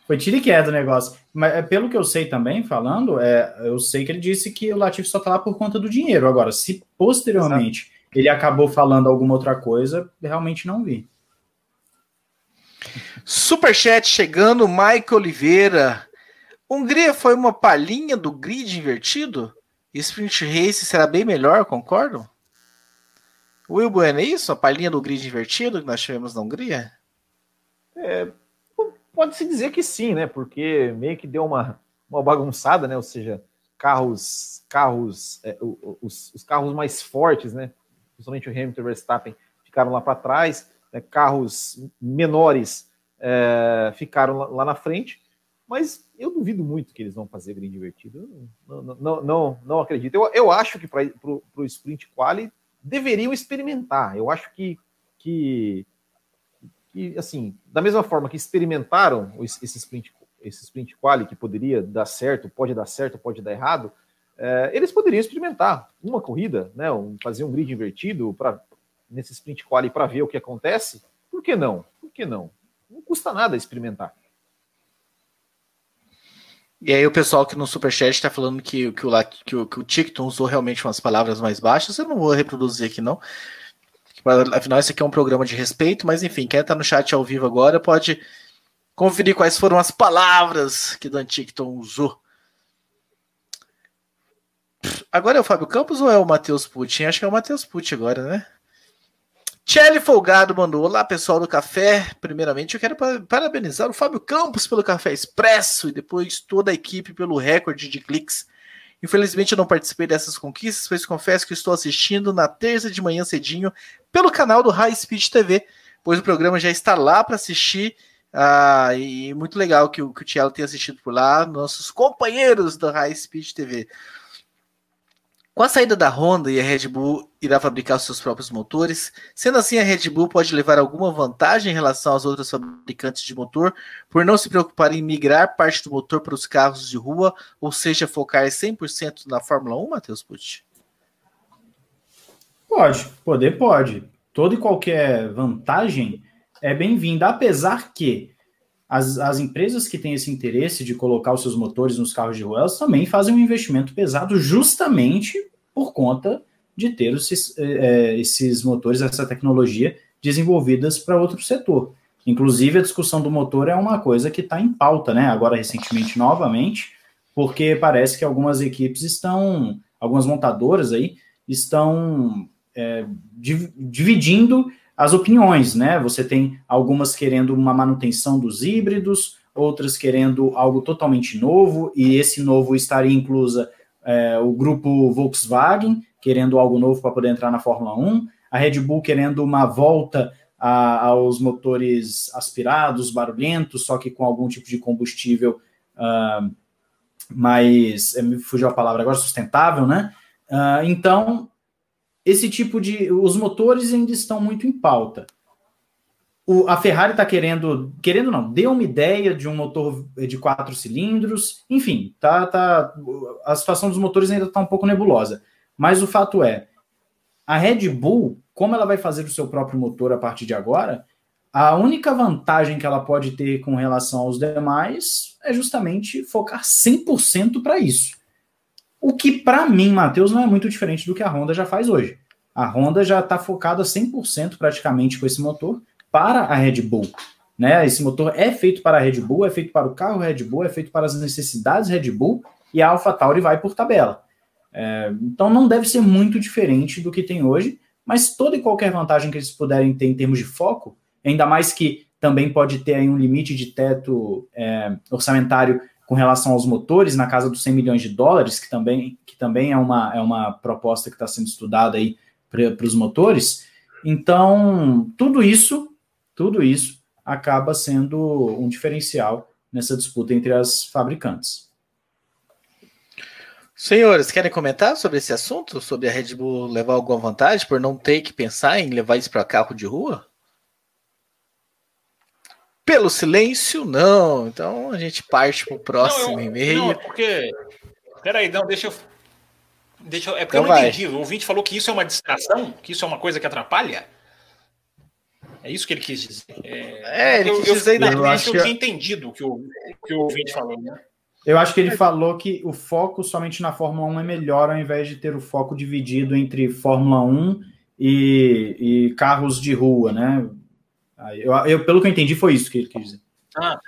foi tiro e queda o negócio. Mas é, pelo que eu sei também, falando, é, eu sei que ele disse que o Latifi só tá lá por conta do dinheiro. Agora, se posteriormente Exato. ele acabou falando alguma outra coisa, realmente não vi. Superchat chegando, Mike Oliveira. Hungria foi uma palhinha do grid invertido? Sprint Race será bem melhor, concordam? Will Bueno, é isso? A palhinha do grid invertido que nós tivemos na Hungria? É, pode-se dizer que sim, né? Porque meio que deu uma, uma bagunçada, né? Ou seja, carros, carros, é, os, os, carros mais fortes, né? Principalmente o Hamilton e o Verstappen ficaram lá para trás, né? carros menores é, ficaram lá, lá, na frente, mas eu duvido muito que eles vão fazer grid invertido. não, não, não, não, não acredito. Eu, eu acho que para o sprint quali deveriam experimentar. Eu acho que, que, que, assim, da mesma forma que experimentaram esse sprint, esse sprint quali que poderia dar certo, pode dar certo, pode dar errado, é, eles poderiam experimentar uma corrida, né, um, fazer um grid invertido nesse sprint quali para ver o que acontece. Por que não? Por que não? Não custa nada experimentar. E aí o pessoal que no Superchat está falando que, que, o, que, o, que o usou realmente umas palavras mais baixas, eu não vou reproduzir aqui não. Afinal, esse aqui é um programa de respeito, mas enfim, quem está no chat ao vivo agora pode conferir quais foram as palavras que Dan TikTok usou. Agora é o Fábio Campos ou é o Matheus Putin? Acho que é o Matheus Putin agora, né? Tchelle Folgado mandou: Olá, pessoal do café. Primeiramente, eu quero parabenizar o Fábio Campos pelo Café Expresso e depois toda a equipe pelo recorde de cliques. Infelizmente, eu não participei dessas conquistas, pois confesso que estou assistindo na terça de manhã cedinho pelo canal do High Speed TV, pois o programa já está lá para assistir. Ah, e muito legal que o, que o tenha assistido por lá, nossos companheiros da High Speed TV. Com a saída da Honda e a Red Bull irá fabricar os seus próprios motores, sendo assim a Red Bull pode levar alguma vantagem em relação às outras fabricantes de motor por não se preocupar em migrar parte do motor para os carros de rua, ou seja, focar 100% na Fórmula 1, Matheus Pucci? Pode, poder pode. Toda e qualquer vantagem é bem-vinda, apesar que as, as empresas que têm esse interesse de colocar os seus motores nos carros de rua, elas também fazem um investimento pesado justamente por conta de ter esses, é, esses motores, essa tecnologia desenvolvidas para outro setor. Inclusive, a discussão do motor é uma coisa que está em pauta, né? Agora, recentemente, novamente, porque parece que algumas equipes estão, algumas montadoras aí, estão é, dividindo as opiniões, né? Você tem algumas querendo uma manutenção dos híbridos, outras querendo algo totalmente novo, e esse novo estaria inclusa é, o grupo Volkswagen, querendo algo novo para poder entrar na Fórmula 1, a Red Bull querendo uma volta a, aos motores aspirados, barulhentos, só que com algum tipo de combustível uh, mais, me fugiu a palavra agora, sustentável, né? Uh, então, esse tipo de. Os motores ainda estão muito em pauta. O, a Ferrari está querendo. Querendo não, deu uma ideia de um motor de quatro cilindros. Enfim, tá, tá, a situação dos motores ainda está um pouco nebulosa. Mas o fato é, a Red Bull, como ela vai fazer o seu próprio motor a partir de agora, a única vantagem que ela pode ter com relação aos demais é justamente focar 100% para isso. O que, para mim, Matheus, não é muito diferente do que a Honda já faz hoje. A Honda já está focada 100% praticamente com esse motor para a Red Bull. Né? Esse motor é feito para a Red Bull, é feito para o carro Red Bull, é feito para as necessidades Red Bull e a AlphaTauri vai por tabela. É, então não deve ser muito diferente do que tem hoje, mas toda e qualquer vantagem que eles puderem ter em termos de foco, ainda mais que também pode ter um limite de teto é, orçamentário com relação aos motores, na casa dos 100 milhões de dólares, que também, que também é, uma, é uma proposta que está sendo estudada aí para os motores. Então, tudo isso, tudo isso acaba sendo um diferencial nessa disputa entre as fabricantes. Senhores, querem comentar sobre esse assunto? Sobre a Red Bull levar alguma vantagem por não ter que pensar em levar isso para carro de rua? Pelo silêncio, não. Então a gente parte para o próximo e-mail. Não, porque. Peraí, não, deixa eu. Deixa eu... É porque então eu não vai. entendi. O ouvinte falou que isso é uma distração, que isso é uma coisa que atrapalha. É isso que ele quis dizer. É, é ele quis eu, dizer eu, eu, acho que eu tinha entendido o que o, que o ouvinte falou, né? Eu acho que ele falou que o foco somente na Fórmula 1 é melhor ao invés de ter o foco dividido entre Fórmula 1 e, e carros de rua, né? Eu, eu, pelo que eu entendi, foi isso que ele quis dizer. Ah,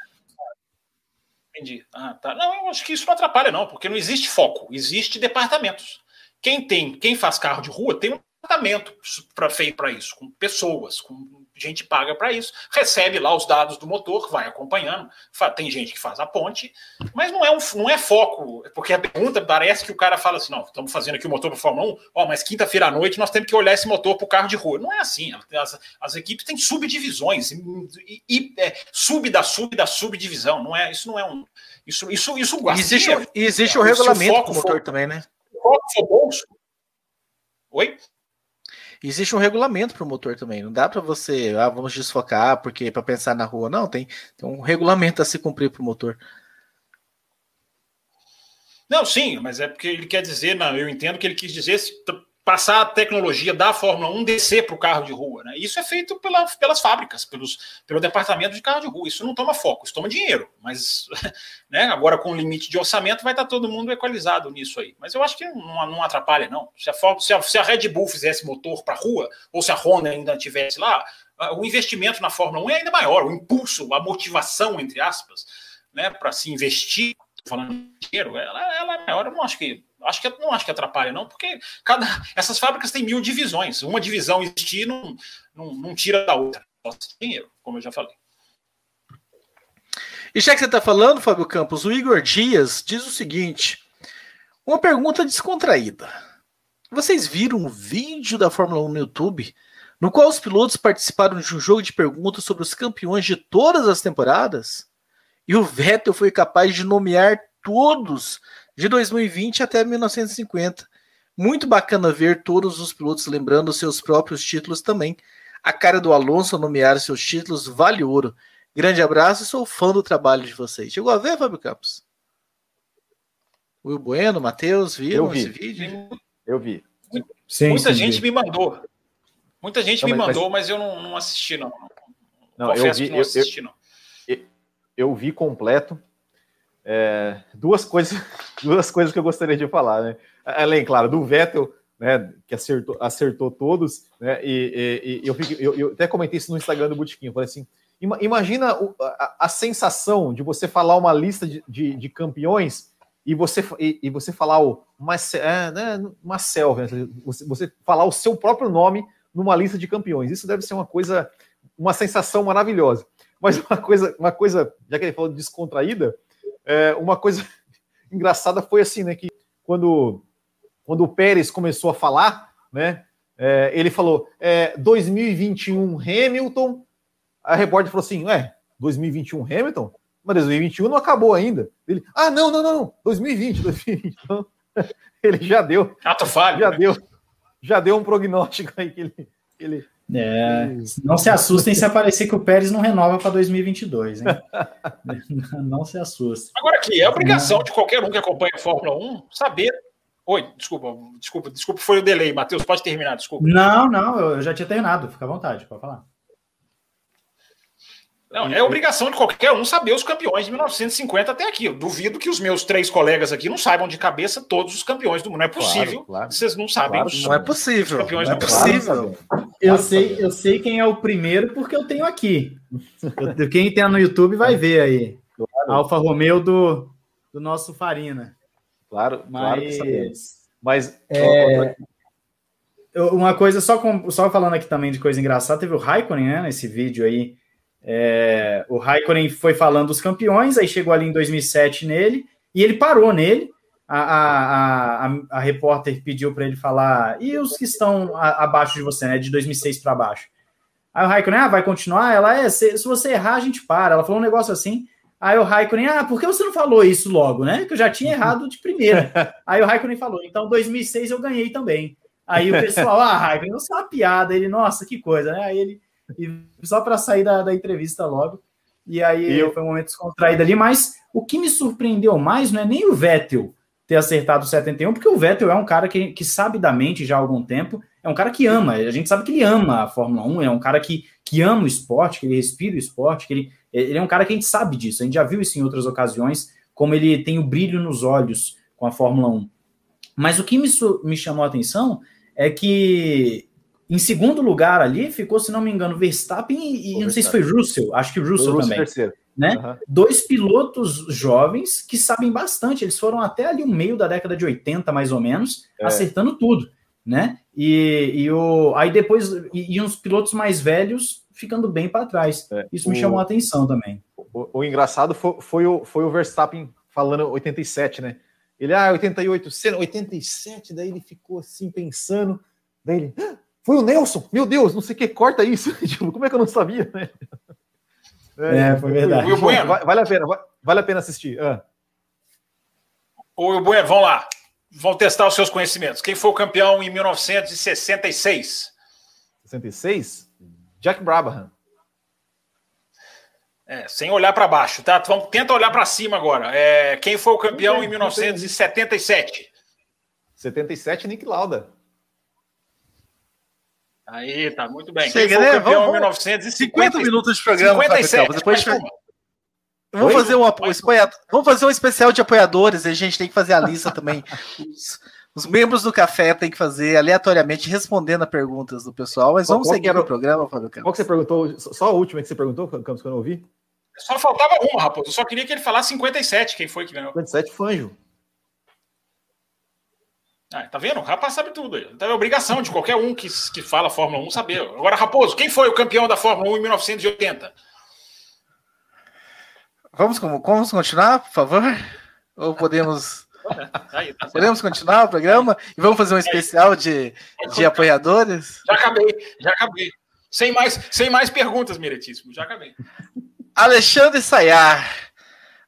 entendi. Ah, tá. Não, acho que isso não atrapalha, não, porque não existe foco, existe departamentos. Quem tem, quem faz carro de rua tem um departamento para feito para isso, com pessoas, com gente paga para isso, recebe lá os dados do motor, vai acompanhando. Tem gente que faz a ponte, mas não é, um, não é foco, porque a pergunta parece que o cara fala assim: não, estamos fazendo aqui o motor para Fórmula 1, ó, mas quinta-feira à noite nós temos que olhar esse motor para o carro de rua. Não é assim. As, as equipes têm subdivisões e, e é, sub da sub da subdivisão. Não é, isso não é um. Isso, isso, isso Existe, existe um regulamento do motor for, também, né? Foco for bolso. Oi? Existe um regulamento para o motor também. Não dá para você, ah, vamos desfocar porque para pensar na rua. Não, tem, tem um regulamento a se cumprir para o motor. Não, sim, mas é porque ele quer dizer, não, eu entendo que ele quis dizer passar a tecnologia da Fórmula 1 descer para o carro de rua. Né? Isso é feito pela, pelas fábricas, pelos, pelo departamento de carro de rua. Isso não toma foco, isso toma dinheiro. Mas [LAUGHS] né, agora, com o limite de orçamento, vai estar todo mundo equalizado nisso aí. Mas eu acho que não, não atrapalha, não. Se a, se, a, se a, Red Bull fizesse motor para a rua, ou se a Honda ainda tivesse lá, o investimento na Fórmula 1 é ainda maior, o impulso, a motivação, entre aspas, né, para se investir, falando dinheiro, ela, ela é maior. Eu não acho que acho que não acho que atrapalha, não, porque cada, essas fábricas têm mil divisões. Uma divisão existir não, não, não tira da outra. Nossa, dinheiro, como eu já falei. E já que você está falando, Fábio Campos, o Igor Dias diz o seguinte: uma pergunta descontraída. Vocês viram um vídeo da Fórmula 1 no YouTube no qual os pilotos participaram de um jogo de perguntas sobre os campeões de todas as temporadas? E o Vettel foi capaz de nomear todos de 2020 até 1950. Muito bacana ver todos os pilotos lembrando seus próprios títulos também. A cara do Alonso nomear seus títulos vale ouro. Grande abraço, sou fã do trabalho de vocês. Chegou a ver, Fábio Campos? Will Bueno, Matheus, viram esse vídeo? Eu vi. Sim, Muita sim, gente vi. me mandou. Muita gente não, me mas, mandou, mas eu não, não assisti, não. não Confesso eu vi, que não assisti, eu, não. Eu, vi completo. É, duas coisas, [LAUGHS] duas coisas que eu gostaria de falar, né? Além, claro, do Vettel, né, que acertou, acertou todos, né? E, e, e eu, eu, eu, até comentei isso no Instagram do Botequim, falei assim: imagina a, a, sensação de você falar uma lista de, de, de campeões e você, e, e você falar o é, né, Marcel você, você falar o seu próprio nome numa lista de campeões. Isso deve ser uma coisa, uma sensação maravilhosa. Mas uma coisa, uma coisa, já que ele falou descontraída, é, uma coisa [LAUGHS] engraçada foi assim, né? Que quando, quando o Pérez começou a falar, né? É, ele falou é, 2021 Hamilton. A repórter falou assim: Ué, 2021 Hamilton? Mas 2021 não acabou ainda. Ele, ah, não, não, não, não. 2020, 2020. Então, ele já deu. Ato falho. Já né? deu. Já deu um prognóstico aí que ele. Que ele é, não se assustem se aparecer que o Pérez não renova para 2022, hein? [LAUGHS] não se assustem. Agora aqui, é obrigação de qualquer um que acompanha a Fórmula 1 saber. Oi, desculpa, desculpa, desculpa, foi o delay, Matheus, pode terminar, desculpa. Não, não, eu já tinha terminado, fica à vontade, pode falar. Não, é obrigação de qualquer um saber os campeões de 1950 até aqui. Eu duvido que os meus três colegas aqui não saibam de cabeça todos os campeões do mundo. Não é possível. Claro, claro. Vocês não sabem. Claro, não é possível. Campeões não é possível. Eu sei, eu sei quem é o primeiro porque eu tenho aqui. Eu, quem tem no YouTube vai ver aí. Claro. Alfa Romeo do, do nosso Farina. Claro, mas, claro mas é, uma coisa só com, só falando aqui também de coisa engraçada, teve o Raikkonen, né, nesse vídeo aí é, o Raikkonen foi falando dos campeões, aí chegou ali em 2007 nele, e ele parou nele. A, a, a, a repórter pediu para ele falar, e os que estão a, abaixo de você, né, de 2006 para baixo? Aí o Raikkonen, ah, vai continuar? Ela, é, se, se, você errar, a gente para. Ela falou um negócio assim. Aí o Raikkonen, ah, por que você não falou isso logo, né? Que eu já tinha errado de primeira. [LAUGHS] Aí o Raikkonen falou, então 2006 eu ganhei também. Aí o pessoal, ah, Raikkonen, não é uma piada. Ele, nossa, que coisa, né? Aí ele e só para sair da, da, entrevista logo. E aí eu... foi um momento descontraído ali, mas o que me surpreendeu mais não é nem o Vettel ter acertado o 71, porque o Vettel é um cara que, que sabe da mente já há algum tempo, é um cara que ama, a gente sabe que ele ama a Fórmula 1, é um cara que, que ama o esporte, que ele respira o esporte, que ele, ele é um cara que a gente sabe disso, a gente já viu isso em outras ocasiões, como ele tem o brilho nos olhos com a Fórmula 1. Mas o que me, me chamou a atenção é que em segundo lugar ali ficou, se não me engano, Verstappen e, e não sei se foi Russell, acho que Russell, Russell também. Terceiro. Né? Uhum. Dois pilotos jovens que sabem bastante, eles foram até ali o meio da década de 80, mais ou menos, é. acertando tudo, né? E, e o, aí depois, e, e uns pilotos mais velhos ficando bem para trás. É. Isso me o, chamou a atenção também. O, o engraçado foi, foi, o, foi o Verstappen falando 87, né? Ele, ah, 88, 87, daí ele ficou assim pensando, daí ele, ah, foi o Nelson, meu Deus, não sei o que, corta isso. [LAUGHS] Tipo, como é que eu não sabia, né? É, é foi verdade. Will Bueno. Vale a pena, vale a pena assistir. Ah. O Bueno, vamos lá. Vamos testar os seus conhecimentos. Quem foi o campeão em 1966? 66? Jack Brabham. É, sem olhar para baixo, tá? Vamos, tenta olhar para cima agora. É, quem foi o campeão em 1977? 77, Nick Lauda. Aí, tá muito bem. Chega, né? Vamos, vamos, 1950 minutos de programa. 57, depois Vamos fazer, um apoio, vamos fazer um especial de apoiadores. A gente tem que fazer a lista também. [LAUGHS] Os, os, membros do café tem que fazer aleatoriamente, respondendo a perguntas do pessoal. Mas vamos qual seguir o programa, Fábio Campos. Qual que você perguntou? Só a última que você perguntou, Campos, que eu não ouvi? Só faltava uma, Raposo. Eu só queria que ele falasse 57. Quem foi que ganhou? 57, Fanjo. Ah, tá vendo? O rapaz sabe tudo. Então é obrigação de qualquer um que, que fala Fórmula 1 saber. Agora, Raposo, quem foi o campeão da Fórmula 1 em 1980? Vamos, vamos continuar, por favor? Ou podemos. Aí, tá podemos continuar o programa e vamos fazer um especial de, de apoiadores? Já acabei, já acabei. Sem mais, sem mais perguntas, Meretíssimo, já acabei. Alexandre Sayar.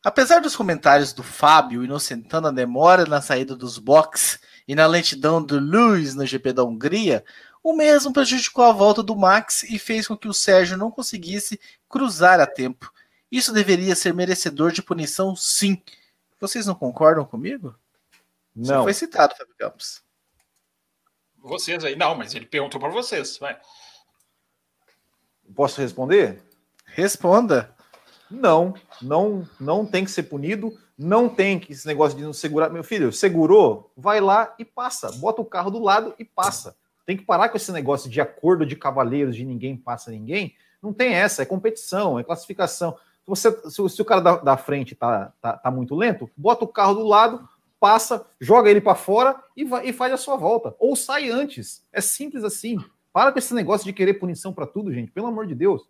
Apesar dos comentários do Fábio inocentando a demora na saída dos boxes e na lentidão do Lewis no GP da Hungria, o mesmo prejudicou a volta do Max e fez com que o Sérgio não conseguisse cruzar a tempo. Isso deveria ser merecedor de punição, sim. Vocês não concordam comigo? Não. Você foi citado, Fábio Campos. Vocês aí. Não, mas ele perguntou para vocês. Vai. Posso responder? Responda. Não, não, não tem que ser punido. Não tem que esse negócio de não segurar. Meu filho, segurou, vai lá e passa. Bota o carro do lado e passa. Tem que parar com esse negócio de acordo de cavaleiros, de ninguém passa ninguém. Não tem essa, é competição, é classificação. Se, você, se, se o cara da, da frente tá, tá, tá, muito lento, bota o carro do lado, passa, joga ele para fora e, vai, e faz a sua volta. Ou sai antes. É simples assim. Para com esse negócio de querer punição para tudo, gente. Pelo amor de Deus.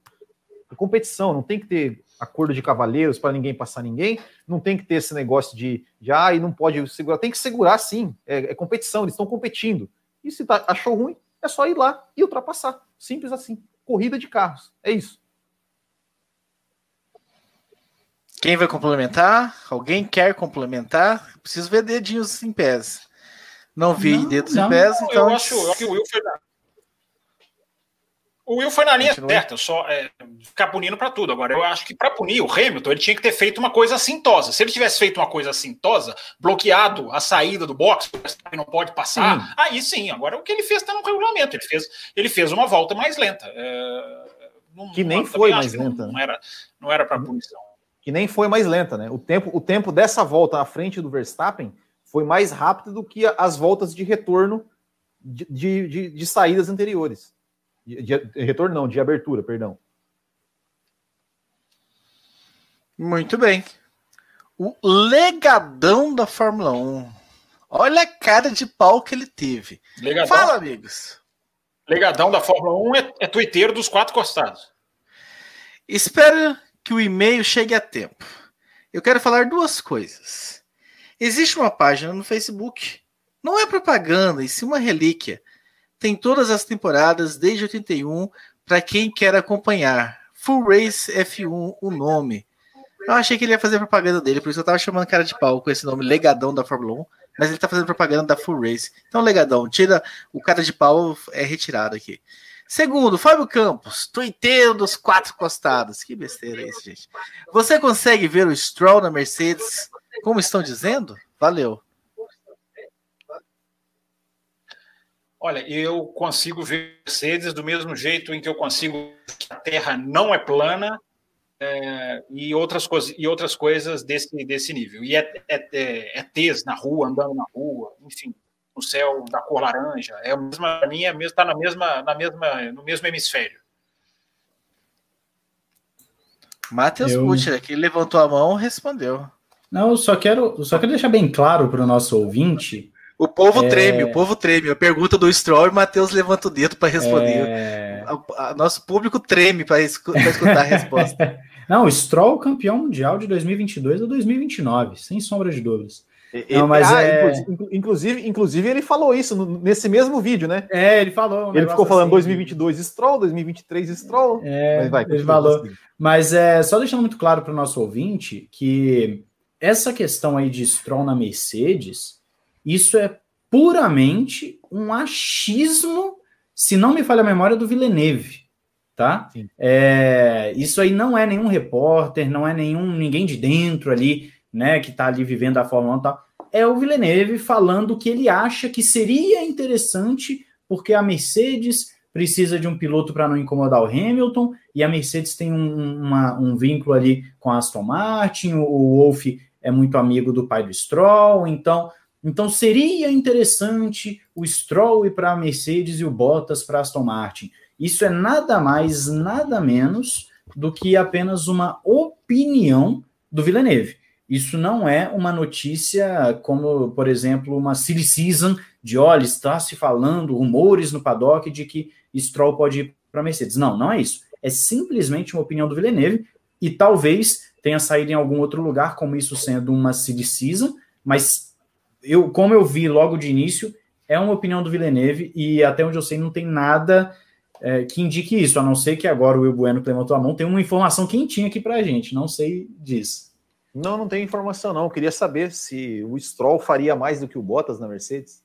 É competição, não tem que ter acordo de cavaleiros para ninguém passar ninguém, não tem que ter esse negócio de, de ah, e não pode segurar, tem que segurar sim, é, é competição, eles estão competindo. E se tá, achou ruim, é só ir lá e ultrapassar. Simples assim. Corrida de carros. É isso. Quem vai complementar? Alguém quer complementar? Preciso ver dedinhos em pés. Não vi não, dedos não, em pés, então. Eu acho, eu acho que o Will o Will foi na linha certa, só é, ficar punindo para tudo. Agora, eu acho que para punir o Hamilton, ele tinha que ter feito uma coisa assintosa. Se ele tivesse feito uma coisa assintosa, bloqueado a saída do box, não pode passar, sim. aí sim. Agora, o que ele fez está no regulamento. Ele fez, ele fez uma volta mais lenta. É, não, que nem foi mais lenta. Não, não era, não era para punição. Que nem foi mais lenta, né? O tempo, o tempo dessa volta à frente do Verstappen foi mais rápido do que as voltas de retorno de, de, de, de saídas anteriores. De, de, retorno não, de abertura, perdão. Muito bem. O legadão da Fórmula 1. Olha a cara de pau que ele teve. Legadão. Fala, amigos. Legadão da Fórmula 1 é, é twitteiro dos quatro costados. Espero que o e-mail chegue a tempo. Eu quero falar duas coisas. Existe uma página no Facebook. Não é propaganda, e sim uma relíquia tem todas as temporadas desde 81 para quem quer acompanhar. Full Race F1, o nome. Eu achei que ele ia fazer propaganda dele, por isso eu tava chamando cara de pau com esse nome Legadão da Fórmula 1, mas ele tá fazendo propaganda da Full Race. Então, Legadão, tira o cara de pau, é retirado aqui. Segundo, Fábio Campos, tuiteiro dos quatro costados. Que besteira é isso, gente. Você consegue ver o Stroll na Mercedes como estão dizendo? Valeu. Olha, eu consigo ver Mercedes do mesmo jeito em que eu consigo que a Terra não é plana é, e, outras coisas, e outras coisas desse, desse nível. E é, é, é, é tez na rua, andando na rua, enfim, no céu da cor laranja. É a mesma, a minha está na mesma, na mesma, no mesmo hemisfério. Matheus eu... Butcher, que levantou a mão, respondeu. Não, eu só quero, só quero deixar bem claro para o nosso ouvinte. O povo é... treme, o povo treme. A pergunta do Stroll e o Matheus levanta o dedo para responder. É... A, a, nosso público treme para escutar a resposta. [LAUGHS] Não, o Stroll campeão mundial de 2022 a 2029, sem sombra de dúvidas. Não, mas ah, é... inclusive, inclusive, ele falou isso nesse mesmo vídeo, né? É, ele falou. Um ele ficou falando assim, 2022 Stroll, 2023 Stroll. É, mas vai, ele falou. Assim. Mas é só deixando muito claro para o nosso ouvinte que essa questão aí de Stroll na Mercedes, isso é puramente um achismo, se não me falha a memória, do Villeneuve, tá? É, isso aí não é nenhum repórter, não é nenhum ninguém de dentro ali, né, que tá ali vivendo a Fórmula 1 e tal é o Villeneuve falando que ele acha que seria interessante porque a Mercedes precisa de um piloto para não incomodar o Hamilton e a Mercedes tem um, uma, um vínculo ali com a Aston Martin, o, o Wolff é muito amigo do pai do Stroll, então então seria interessante o Stroll para a Mercedes e o Bottas para a Aston Martin. Isso é nada mais, nada menos do que apenas uma opinião do Villeneuve. Isso não é uma notícia como, por exemplo, uma silly season de olha, está se falando rumores no paddock de que Stroll pode ir para Mercedes. Não, não é isso. É simplesmente uma opinião do Villeneuve e talvez tenha saído em algum outro lugar como isso sendo uma silly season, mas eu, como eu vi logo de início, é uma opinião do Villeneuve e até onde eu sei não tem nada é, que indique isso, a não ser que agora o Will Bueno que levantou a mão tem uma informação quentinha aqui para a gente, não sei disso. Não, não tem informação não. Eu queria saber se o Stroll faria mais do que o Bottas na Mercedes.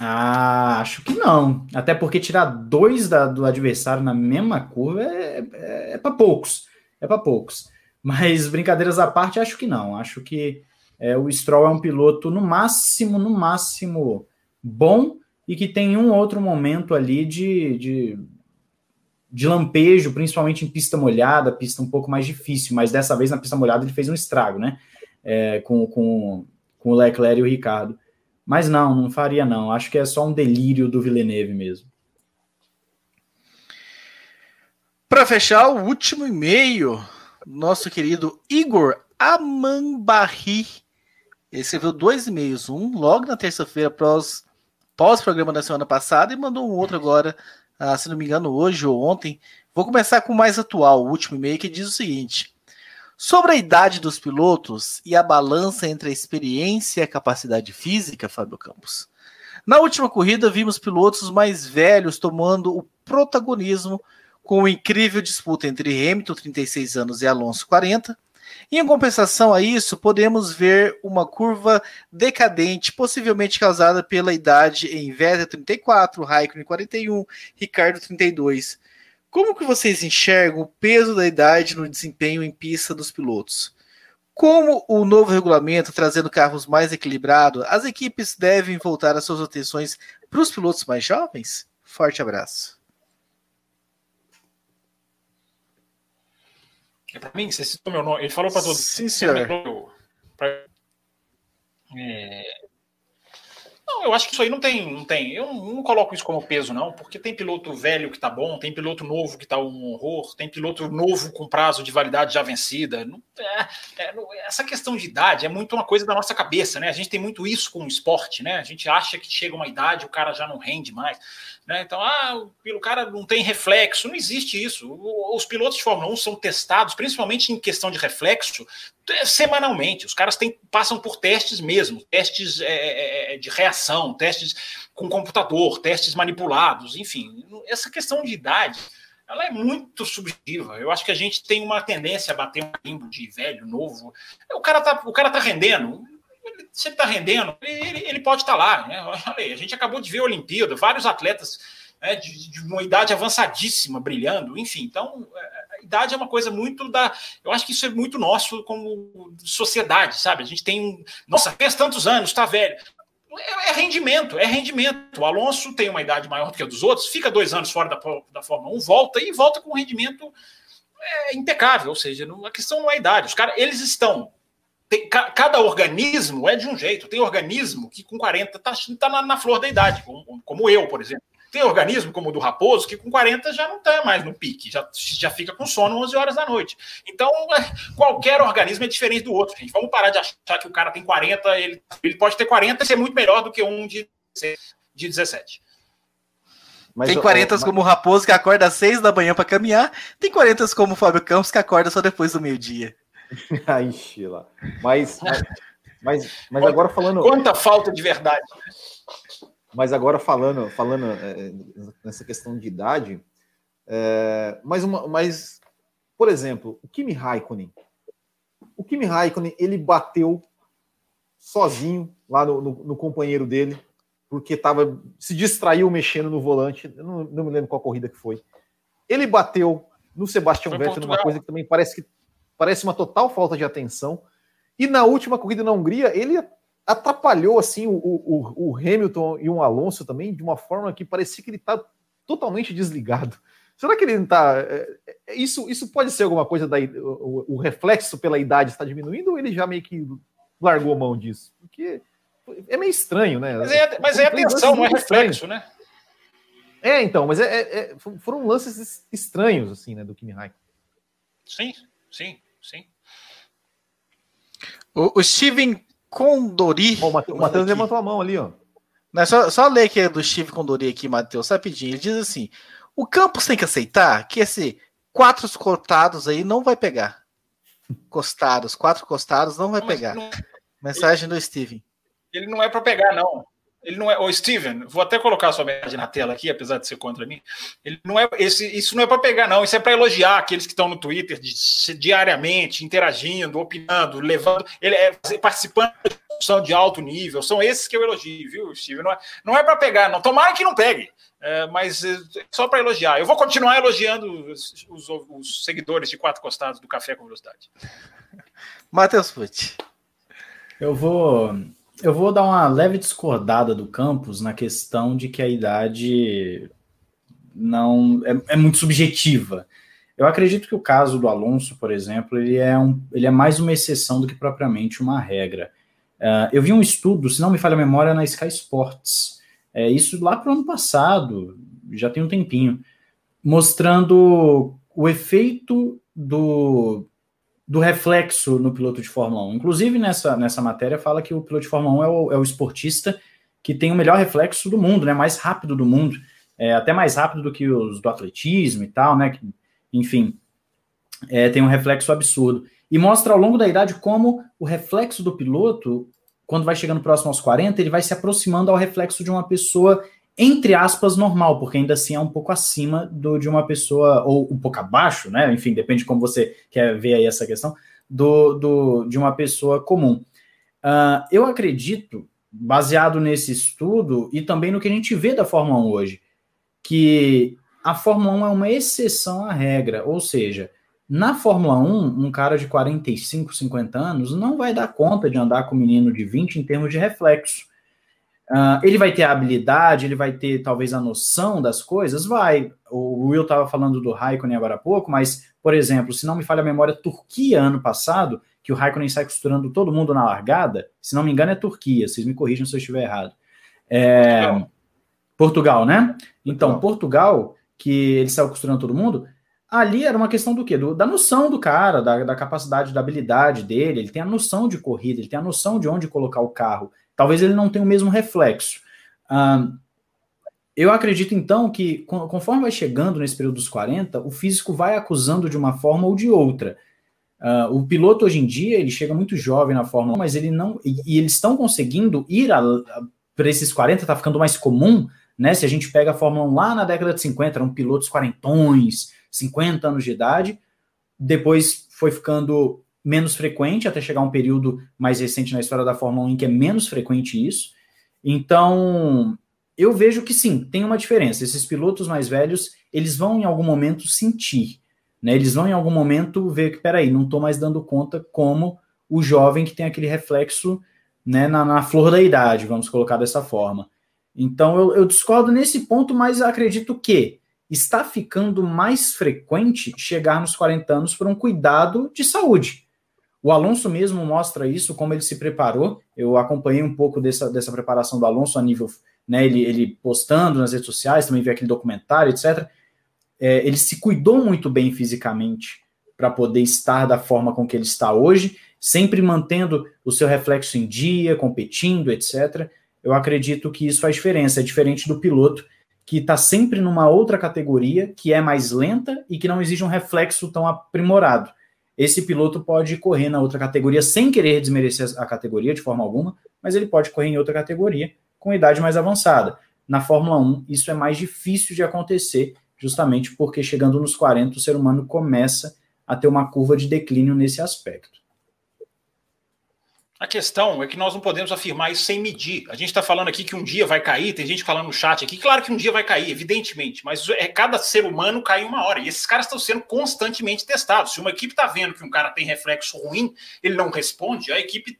Ah, acho que não. Até porque tirar dois da, do adversário na mesma curva é, é, é para poucos. É para poucos. Mas brincadeiras à parte, acho que não. Acho que é, o Stroll é um piloto no máximo, no máximo bom e que tem um outro momento ali de, de de lampejo, principalmente em pista molhada, pista um pouco mais difícil, mas dessa vez na pista molhada ele fez um estrago, né? É, com, com, com o Leclerc e o Ricardo. Mas não, não faria não. Acho que é só um delírio do Villeneuve mesmo. Para fechar, o último e-mail, nosso querido Igor Amambarri escreveu dois e-mails, um logo na terça-feira pós, pós programa da semana passada e mandou um outro agora ah, se não me engano, hoje ou ontem. Vou começar com o mais atual, o último e-mail, que diz o seguinte: Sobre a idade dos pilotos e a balança entre a experiência e a capacidade física, Fábio Campos. Na última corrida, vimos pilotos mais velhos tomando o protagonismo com uma incrível disputa entre Hamilton, 36 anos, e Alonso, 40, em compensação a isso, podemos ver uma curva decadente, possivelmente causada pela idade em Vettel 34, Raikkonen 41, Ricardo 32. Como que vocês enxergam o peso da idade no desempenho em pista dos pilotos? Como o novo regulamento trazendo carros mais equilibrados, as equipes devem voltar as suas atenções para os pilotos mais jovens? Forte abraço. É para mim, você citou meu nome. Ele falou para todos. Sim, senhor. É... Não, eu acho que isso aí não tem, não tem. Eu não coloco isso como peso, não, porque tem piloto velho que tá bom, tem piloto novo que tá um horror, tem piloto novo com prazo de validade já vencida. Não, é, é, essa questão de idade é muito uma coisa da nossa cabeça, né? A gente tem muito isso com o esporte, né? A gente acha que chega uma idade o cara já não rende mais. Né? Então, ah, o cara não tem reflexo, não existe isso. Os pilotos de Fórmula 1 são testados, principalmente em questão de reflexo, é, semanalmente. Os caras têm, passam por testes mesmo, testes é, é, é, de reação, testes com computador, testes manipulados, enfim. Essa questão de idade ela é muito subjetiva. Eu acho que a gente tem uma tendência a bater um limbo de velho, novo. O cara tá, o cara tá rendendo se ele está rendendo, ele, ele, pode estar tá lá. Né? A gente acabou de ver a Olimpíada, vários atletas né, de, de, uma idade avançadíssima brilhando, enfim. Então, é, a idade é uma coisa muito da. Eu acho que isso é muito nosso como sociedade, sabe? A gente tem. Nossa, fez tantos anos, está velho. é, é, rendimento, é rendimento. O Alonso tem uma idade maior do que a dos outros, fica dois anos fora da, da Fórmula 1, volta e volta com um rendimento é, impecável. Ou seja, a questão não é a idade. Os caras, eles estão. Tem, ca, cada organismo é de um jeito. Tem organismo que com 40 está tá na, na, flor da idade, como, como eu, por exemplo. Tem organismo como o do Raposo, que com 40 já não está mais no pique, já, já fica com sono 11 horas da noite. Então, é, qualquer organismo é diferente do outro, gente. Vamos parar de achar que o cara tem 40, ele, ele pode ter 40 e ser muito melhor do que um de, de 17. Mas, tem 40 mas... como o Raposo, que acorda às 6 da manhã para caminhar. Tem 40 como o Fábio Campos, que acorda só depois do meio-dia. [LAUGHS] Ai, Sheila. Mas, mas, mas, mas agora falando. Quanta falta de verdade. Mas agora falando, falando é, nessa questão de idade, é, mais uma, mas, por exemplo, o Kimi Raikkonen. O Kimi Raikkonen, ele bateu sozinho lá no, no, no companheiro dele, porque tava, se distraiu mexendo no volante, não, não me lembro qual corrida que foi. Ele bateu no Sebastian Vettel numa coisa que também parece que parece uma total falta de atenção. E na última corrida na Hungria, ele atrapalhou assim o, o, o, Hamilton e o Alonso também de uma forma que parecia que ele está totalmente desligado. Será que ele não está? É, é, isso, isso pode ser alguma coisa da o, o, reflexo pela idade está diminuindo ou ele já meio que largou a mão disso? Porque é meio estranho, né? Mas é, mas é atenção, não é reflexo, né? É, então, mas é, é, é, foram lances estranhos, assim, né, do Kimi Raikkonen. Sim, sim, sim. O, o Steven Condori. Oh, o Matheus levantou a mão ali, ó. Não, só, só ler que é do Steve Condori aqui, Matheus, rapidinho. Ele diz assim: o Campos tem que aceitar que esse quatro cortados aí não vai pegar. Costados, quatro costados não vai pegar. Não... Mensagem do Steven. Ele não é para pegar, não. Ele não é. Ô, Steven, vou até colocar a sua mensagem na tela aqui, apesar de ser contra mim. Ele não é. Esse, isso não é para pegar, não. Isso é para elogiar aqueles que estão no Twitter de, diariamente, interagindo, opinando, levando. Ele é participando de discussão de alto nível. São esses que eu elogio, viu, Steven? Não é, não é para pegar, não. Tomara que não pegue. É, mas é só para elogiar. Eu vou continuar elogiando os, os, os, seguidores de quatro costados do Café com Velocidade. Matheus Pucci. Eu vou eu vou dar uma leve discordada do Campos na questão de que a idade não é, é, muito subjetiva. Eu acredito que o caso do Alonso, por exemplo, ele é, um, ele é mais uma exceção do que propriamente uma regra. Uh, eu vi um estudo, se não me falha a memória, na Sky Sports, é, isso lá para o ano passado, já tem um tempinho, mostrando o efeito do, do reflexo no piloto de Fórmula 1. Inclusive, nessa, nessa matéria, fala que o piloto de Fórmula 1 é o, é o esportista que tem o melhor reflexo do mundo, né? Mais rápido do mundo. É, até mais rápido do que os do atletismo e tal, né? Enfim, é, tem um reflexo absurdo. E mostra ao longo da idade como o reflexo do piloto, quando vai chegando próximo aos 40, ele vai se aproximando ao reflexo de uma pessoa entre aspas, normal, porque ainda assim é um pouco acima do, de uma pessoa, ou um pouco abaixo, né? Enfim, depende de como você quer ver aí essa questão, do, do de uma pessoa comum. Uh, eu acredito, baseado nesse estudo e também no que a gente vê da Fórmula 1 hoje, que a Fórmula 1 é uma exceção à regra, ou seja, na Fórmula 1, um cara de 45, 50 anos não vai dar conta de andar com um menino de 20 em termos de reflexo. Uh, ele vai ter a habilidade, ele vai ter talvez a noção das coisas? Vai. O Will estava falando do Raikkonen agora há pouco, mas, por exemplo, se não me falha a memória, Turquia ano passado, que o Raikkonen sai costurando todo mundo na largada, se não me engano é Turquia, vocês me corrijam se eu estiver errado. É... Portugal. Portugal, né? Então, Portugal. Portugal, que ele saiu costurando todo mundo, ali era uma questão do quê? Do, da noção do cara, da, da capacidade, da habilidade dele, ele tem a noção de corrida, ele tem a noção de onde colocar o carro talvez ele não tenha o mesmo reflexo. Eu acredito, então, que conforme vai chegando nesse período dos 40, o físico vai acusando de uma forma ou de outra. Uh, o piloto, hoje em dia, ele chega muito jovem na Fórmula 1, mas ele não. E, e eles estão conseguindo ir para esses 40, está ficando mais comum, né? Se a gente pega a Fórmula 1 lá na década de 50, eram pilotos quarentões, 50 anos de idade, depois foi ficando menos frequente, até chegar um período mais recente na história da Fórmula 1 em que é menos frequente isso. Então, eu vejo que sim, tem uma diferença. Esses pilotos mais velhos, eles vão em algum momento sentir, né? Eles vão em algum momento ver que, peraí, não estou mais dando conta como o jovem que tem aquele reflexo né, na, na flor da idade, vamos colocar dessa forma. Então eu, eu discordo nesse ponto, mas acredito que está ficando mais frequente chegar nos 40 anos por um cuidado de saúde. O Alonso mesmo mostra isso, como ele se preparou. Eu acompanhei um pouco dessa, dessa preparação do Alonso a nível, né, ele, ele postando nas redes sociais, também vi aquele documentário, etc. É, ele se cuidou muito bem fisicamente para poder estar da forma com que ele está hoje, sempre mantendo o seu reflexo em dia, competindo, etc. Eu acredito que isso faz diferença. É diferente do piloto que está sempre numa outra categoria, que é mais lenta e que não exige um reflexo tão aprimorado esse piloto pode correr na outra categoria sem querer desmerecer a categoria de forma alguma, mas ele pode correr em outra categoria com idade mais avançada. Na Fórmula 1, isso é mais difícil de acontecer, justamente porque chegando nos 40, o ser humano começa a ter uma curva de declínio nesse aspecto. A questão é que nós não podemos afirmar isso sem medir. A gente está falando aqui que um dia vai cair, tem gente falando no chat aqui, claro que um dia vai cair, evidentemente, mas é cada ser humano cai uma hora. E esses caras estão sendo constantemente testados. Se uma equipe está vendo que um cara tem reflexo ruim, ele não responde, a equipe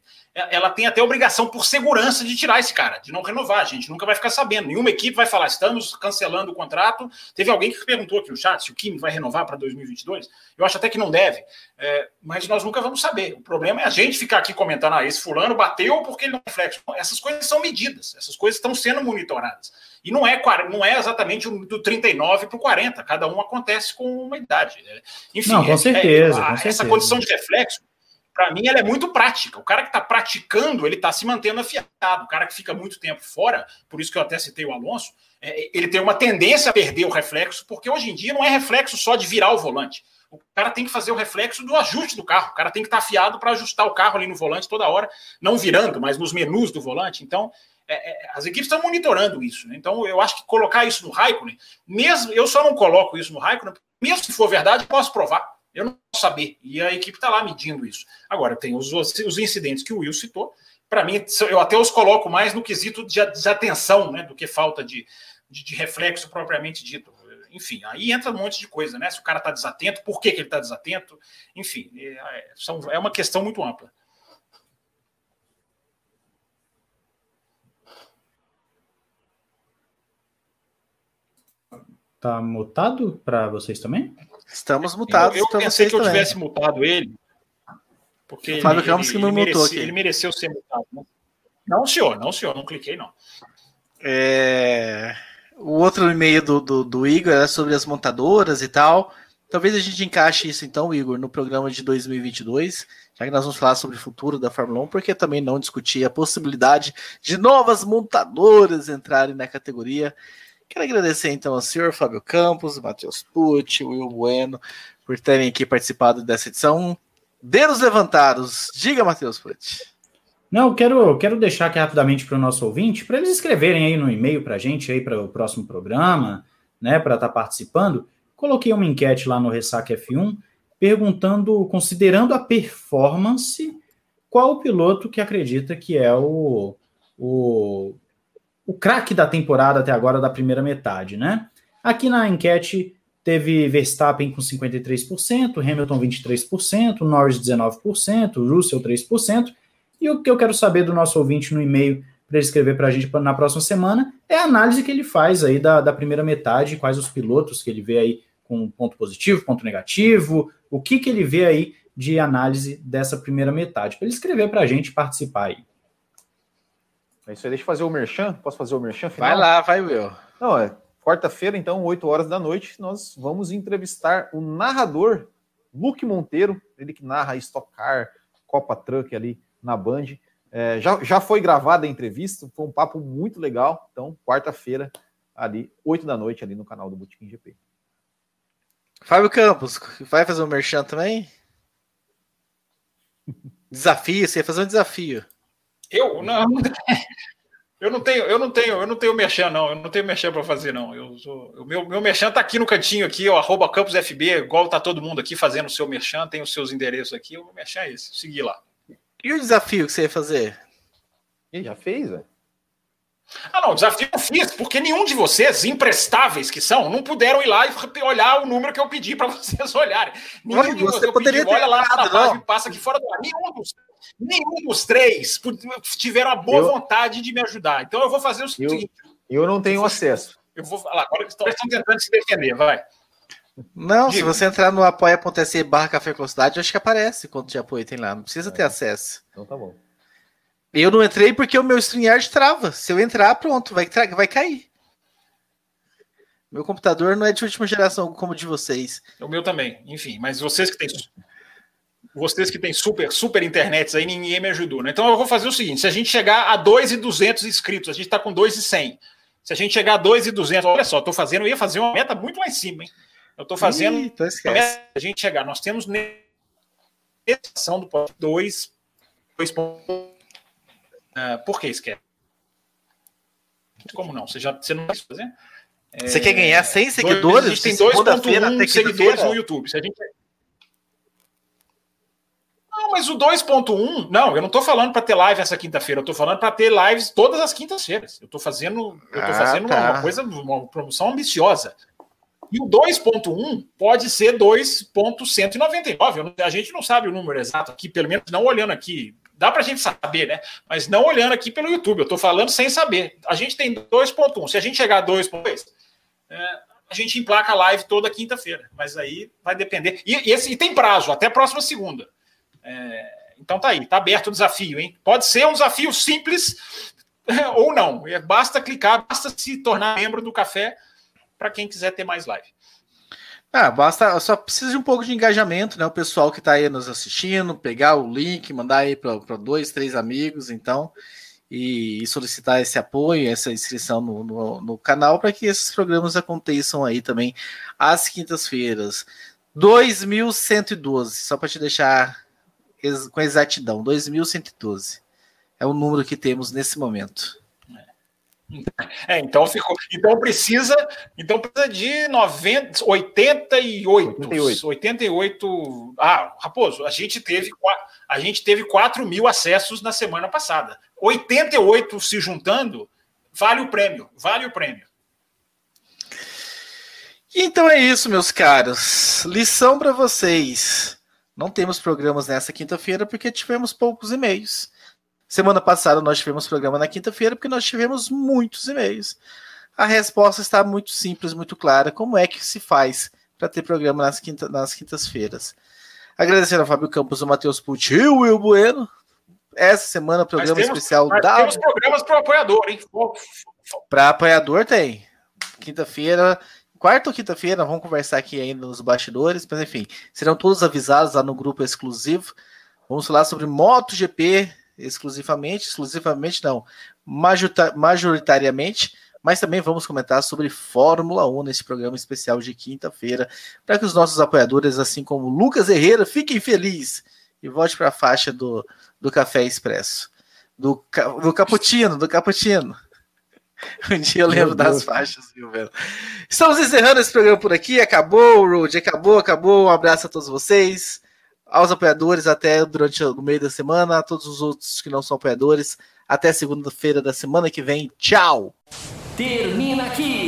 ela tem até obrigação por segurança de tirar esse cara, de não renovar. A gente nunca vai ficar sabendo. Nenhuma equipe vai falar, estamos cancelando o contrato. Teve alguém que perguntou aqui no chat se o Kimi vai renovar para 2022. Eu acho até que não deve, é, mas nós nunca vamos saber. O problema é a gente ficar aqui comentando, ah, esse fulano bateu porque ele não reflete. Essas coisas são medidas, essas coisas estão sendo monitoradas. E não é, não é exatamente do 39 para o 40, cada um acontece com uma idade. Enfim, não, com certeza, é, com essa certeza. condição de reflexo para mim, ela é muito prática. O cara que está praticando, ele está se mantendo afiado. O cara que fica muito tempo fora, por isso que eu até citei o Alonso, é, ele tem uma tendência a perder o reflexo, porque hoje em dia não é reflexo só de virar o volante. O cara tem que fazer o reflexo do ajuste do carro. O cara tem que estar tá afiado para ajustar o carro ali no volante toda hora, não virando, mas nos menus do volante. Então, é, é, as equipes estão monitorando isso. Né? Então, eu acho que colocar isso no Raikkonen, mesmo eu só não coloco isso no Raikkonen, mesmo se for verdade, posso provar. Eu não posso saber. E a equipe está lá medindo isso. Agora, tem os, os incidentes que o Will citou. Para mim, eu até os coloco mais no quesito de desatenção, né, do que falta de, de, de reflexo propriamente dito. Enfim, aí entra um monte de coisa, né? Se o cara está desatento, por que, que ele está desatento? Enfim, é, são, é uma questão muito ampla. Tá mutado para vocês também? Estamos mutados. Eu, eu pensei que eu tivesse mutado ele. Porque o Fábio Ramos que me mutou aqui. Ele mereceu ser mutado. Né? Não, senhor, não, senhor, não cliquei, não. É... O outro e-mail do, do, do, Igor era sobre as montadoras e tal. Talvez a gente encaixe isso, então, Igor, no programa de 2022, já que nós vamos falar sobre o futuro da Fórmula 1, porque também não discutir a possibilidade de novas montadoras entrarem na categoria. Quero agradecer então ao senhor Fábio Campos, Matheus Pucci, Will Bueno, por terem aqui participado dessa edição. Dedos levantados. Diga, Matheus Pucci. Não, quero, quero deixar aqui rapidamente para o nosso ouvinte, para eles escreverem aí no e-mail para a gente, aí para o próximo programa, né, para estar tá participando. Coloquei uma enquete lá no Ressaca F1, perguntando, considerando a performance, qual o piloto que acredita que é o, o o craque da temporada até agora da primeira metade, né? Aqui na enquete teve Verstappen com 53%, Hamilton 23%, Norris 19%, Russell 3%. E o que eu quero saber do nosso ouvinte no e-mail para ele escrever para a gente na próxima semana é a análise que ele faz aí da, da primeira metade, quais os pilotos que ele vê aí com ponto positivo, ponto negativo, o que, que ele vê aí de análise dessa primeira metade, para ele escrever para a gente participar aí. É isso aí, deixa eu fazer o merchan. Posso fazer o merchan final? Vai lá, vai, Will. Não, é quarta-feira, então, 8 horas da noite, nós vamos entrevistar o narrador Luke Monteiro, ele que narra Stock Car, Copa Truck ali na Band. É, já, já foi gravada a entrevista, foi um papo muito legal. Então, quarta-feira, ali, 8 da noite, ali no canal do Botequim GP. Fábio Campos, vai fazer um merchan também? [LAUGHS] Desafio, você ia fazer um desafio. Eu não, [LAUGHS] eu não tenho, eu não tenho, eu não tenho merchan, não. Eu não tenho merchan para fazer, não. Eu sou, o meu, meu merchan tá aqui no cantinho aqui, ó, arroba campusfb, igual tá todo mundo aqui fazendo o seu merchan, tem os seus endereços aqui. O meu merchan é esse, seguir lá. E o desafio que você ia fazer? Ele já fez, velho? Ah, não, desafio eu fiz, porque nenhum de vocês, imprestáveis que são, não puderam ir lá e olhar o número que eu pedi para [LAUGHS] vocês olharem. Nenhum de você poderia pedi, ter olha lá na página, passa aqui fora do ar. Nenhum dos nenhum dos três tiveram a boa eu, vontade de me ajudar. Então eu vou fazer o seguinte. Eu, eu não tenho eu acesso. Eu vou falar, agora eles estão tentando se defender, vai. Não, Diga. se você entrar no apoia.se barra café com cidade, acho que aparece quanto de apoio tem lá. Não precisa é. ter acesso. Então tá bom. Eu não entrei porque o meu StreamYard trava. Se eu entrar, pronto, vai, vai cair. Meu computador não é de última geração como o de vocês. O meu também, enfim. Mas vocês que têm vocês que têm super super internets aí, ninguém me ajudou, né? Então eu vou fazer o seguinte: se a gente chegar a 2,200 inscritos, a gente está com 2,100. Se a gente chegar a 2,200, olha só, estou fazendo, eu ia fazer uma meta muito lá em cima, hein? Eu estou fazendo. Ih, então esquece. a gente chegar, nós temos ação do 2, 2 uh, por que esquece? Como não? Você já você não vai fazer? Você é, quer ganhar 100 seguidores? A gente tem 2.1 seguidores no YouTube. Se a gente... Não, mas o 2.1, não, eu não estou falando para ter live essa quinta-feira, eu estou falando para ter lives todas as quintas-feiras. Eu estou fazendo, eu tô ah, fazendo tá. uma coisa, uma promoção ambiciosa. E o 2.1 pode ser 2.199. A gente não sabe o número exato aqui, pelo menos não olhando aqui. Dá para a gente saber, né? Mas não olhando aqui pelo YouTube. Eu estou falando sem saber. A gente tem 2.1. Se a gente chegar a 2.2, é, a gente emplaca a live toda quinta-feira. Mas aí vai depender. E, e, esse, e tem prazo, até a próxima segunda. É, então tá aí, tá aberto o desafio, hein? Pode ser um desafio simples [LAUGHS] ou não. É, basta clicar, basta se tornar membro do café para quem quiser ter mais live. Ah, basta, só precisa de um pouco de engajamento, né? O pessoal que está aí nos assistindo, pegar o link, mandar aí para dois, três amigos, então, e, e, solicitar esse apoio, essa inscrição no, no, no canal para que esses programas aconteçam aí também às quintas-feiras. 2112, só para te deixar com exatidão, 2112 é o número que temos nesse momento. É, então ficou. Então precisa. Então precisa de 90, 88. 88. 88. Ah, Raposo, a gente teve a gente teve 4 mil acessos na semana passada. 88 se juntando, vale o prêmio. Vale o prêmio. Então é isso, meus caros. Lição para vocês. Não temos programas nessa quinta-feira porque tivemos poucos e-mails. Semana passada nós tivemos programa na quinta-feira porque nós tivemos muitos e-mails. A resposta está muito simples, muito clara. Como é que se faz para ter programa nas, quinta, nas quintas-feiras? Agradecendo a Fábio Campos, o Matheus Pucci e o Will Bueno. Essa semana, programa temos, especial da. Temos programas para apoiador, hein? Para apoiador tem. Quinta-feira, quarta ou quinta-feira, vamos conversar aqui ainda nos bastidores, mas enfim, serão todos avisados lá no grupo exclusivo. Vamos falar sobre MotoGP, exclusivamente, exclusivamente não, majoritariamente, mas também vamos comentar sobre Fórmula 1 nesse programa especial de quinta-feira, para que os nossos apoiadores, assim como Lucas Herrera, fiquem felizes e volte para a faixa do, do Café Expresso, do, do Cappuccino, do Cappuccino. [LAUGHS] Um dia eu lembro das faixas, viu, velho? Estamos encerrando esse programa por aqui. Acabou, Road. Acabou, acabou. Um abraço a todos vocês aos apoiadores até durante o meio da semana, a todos os outros que não são apoiadores, até segunda-feira da semana que vem. Tchau! Termina aqui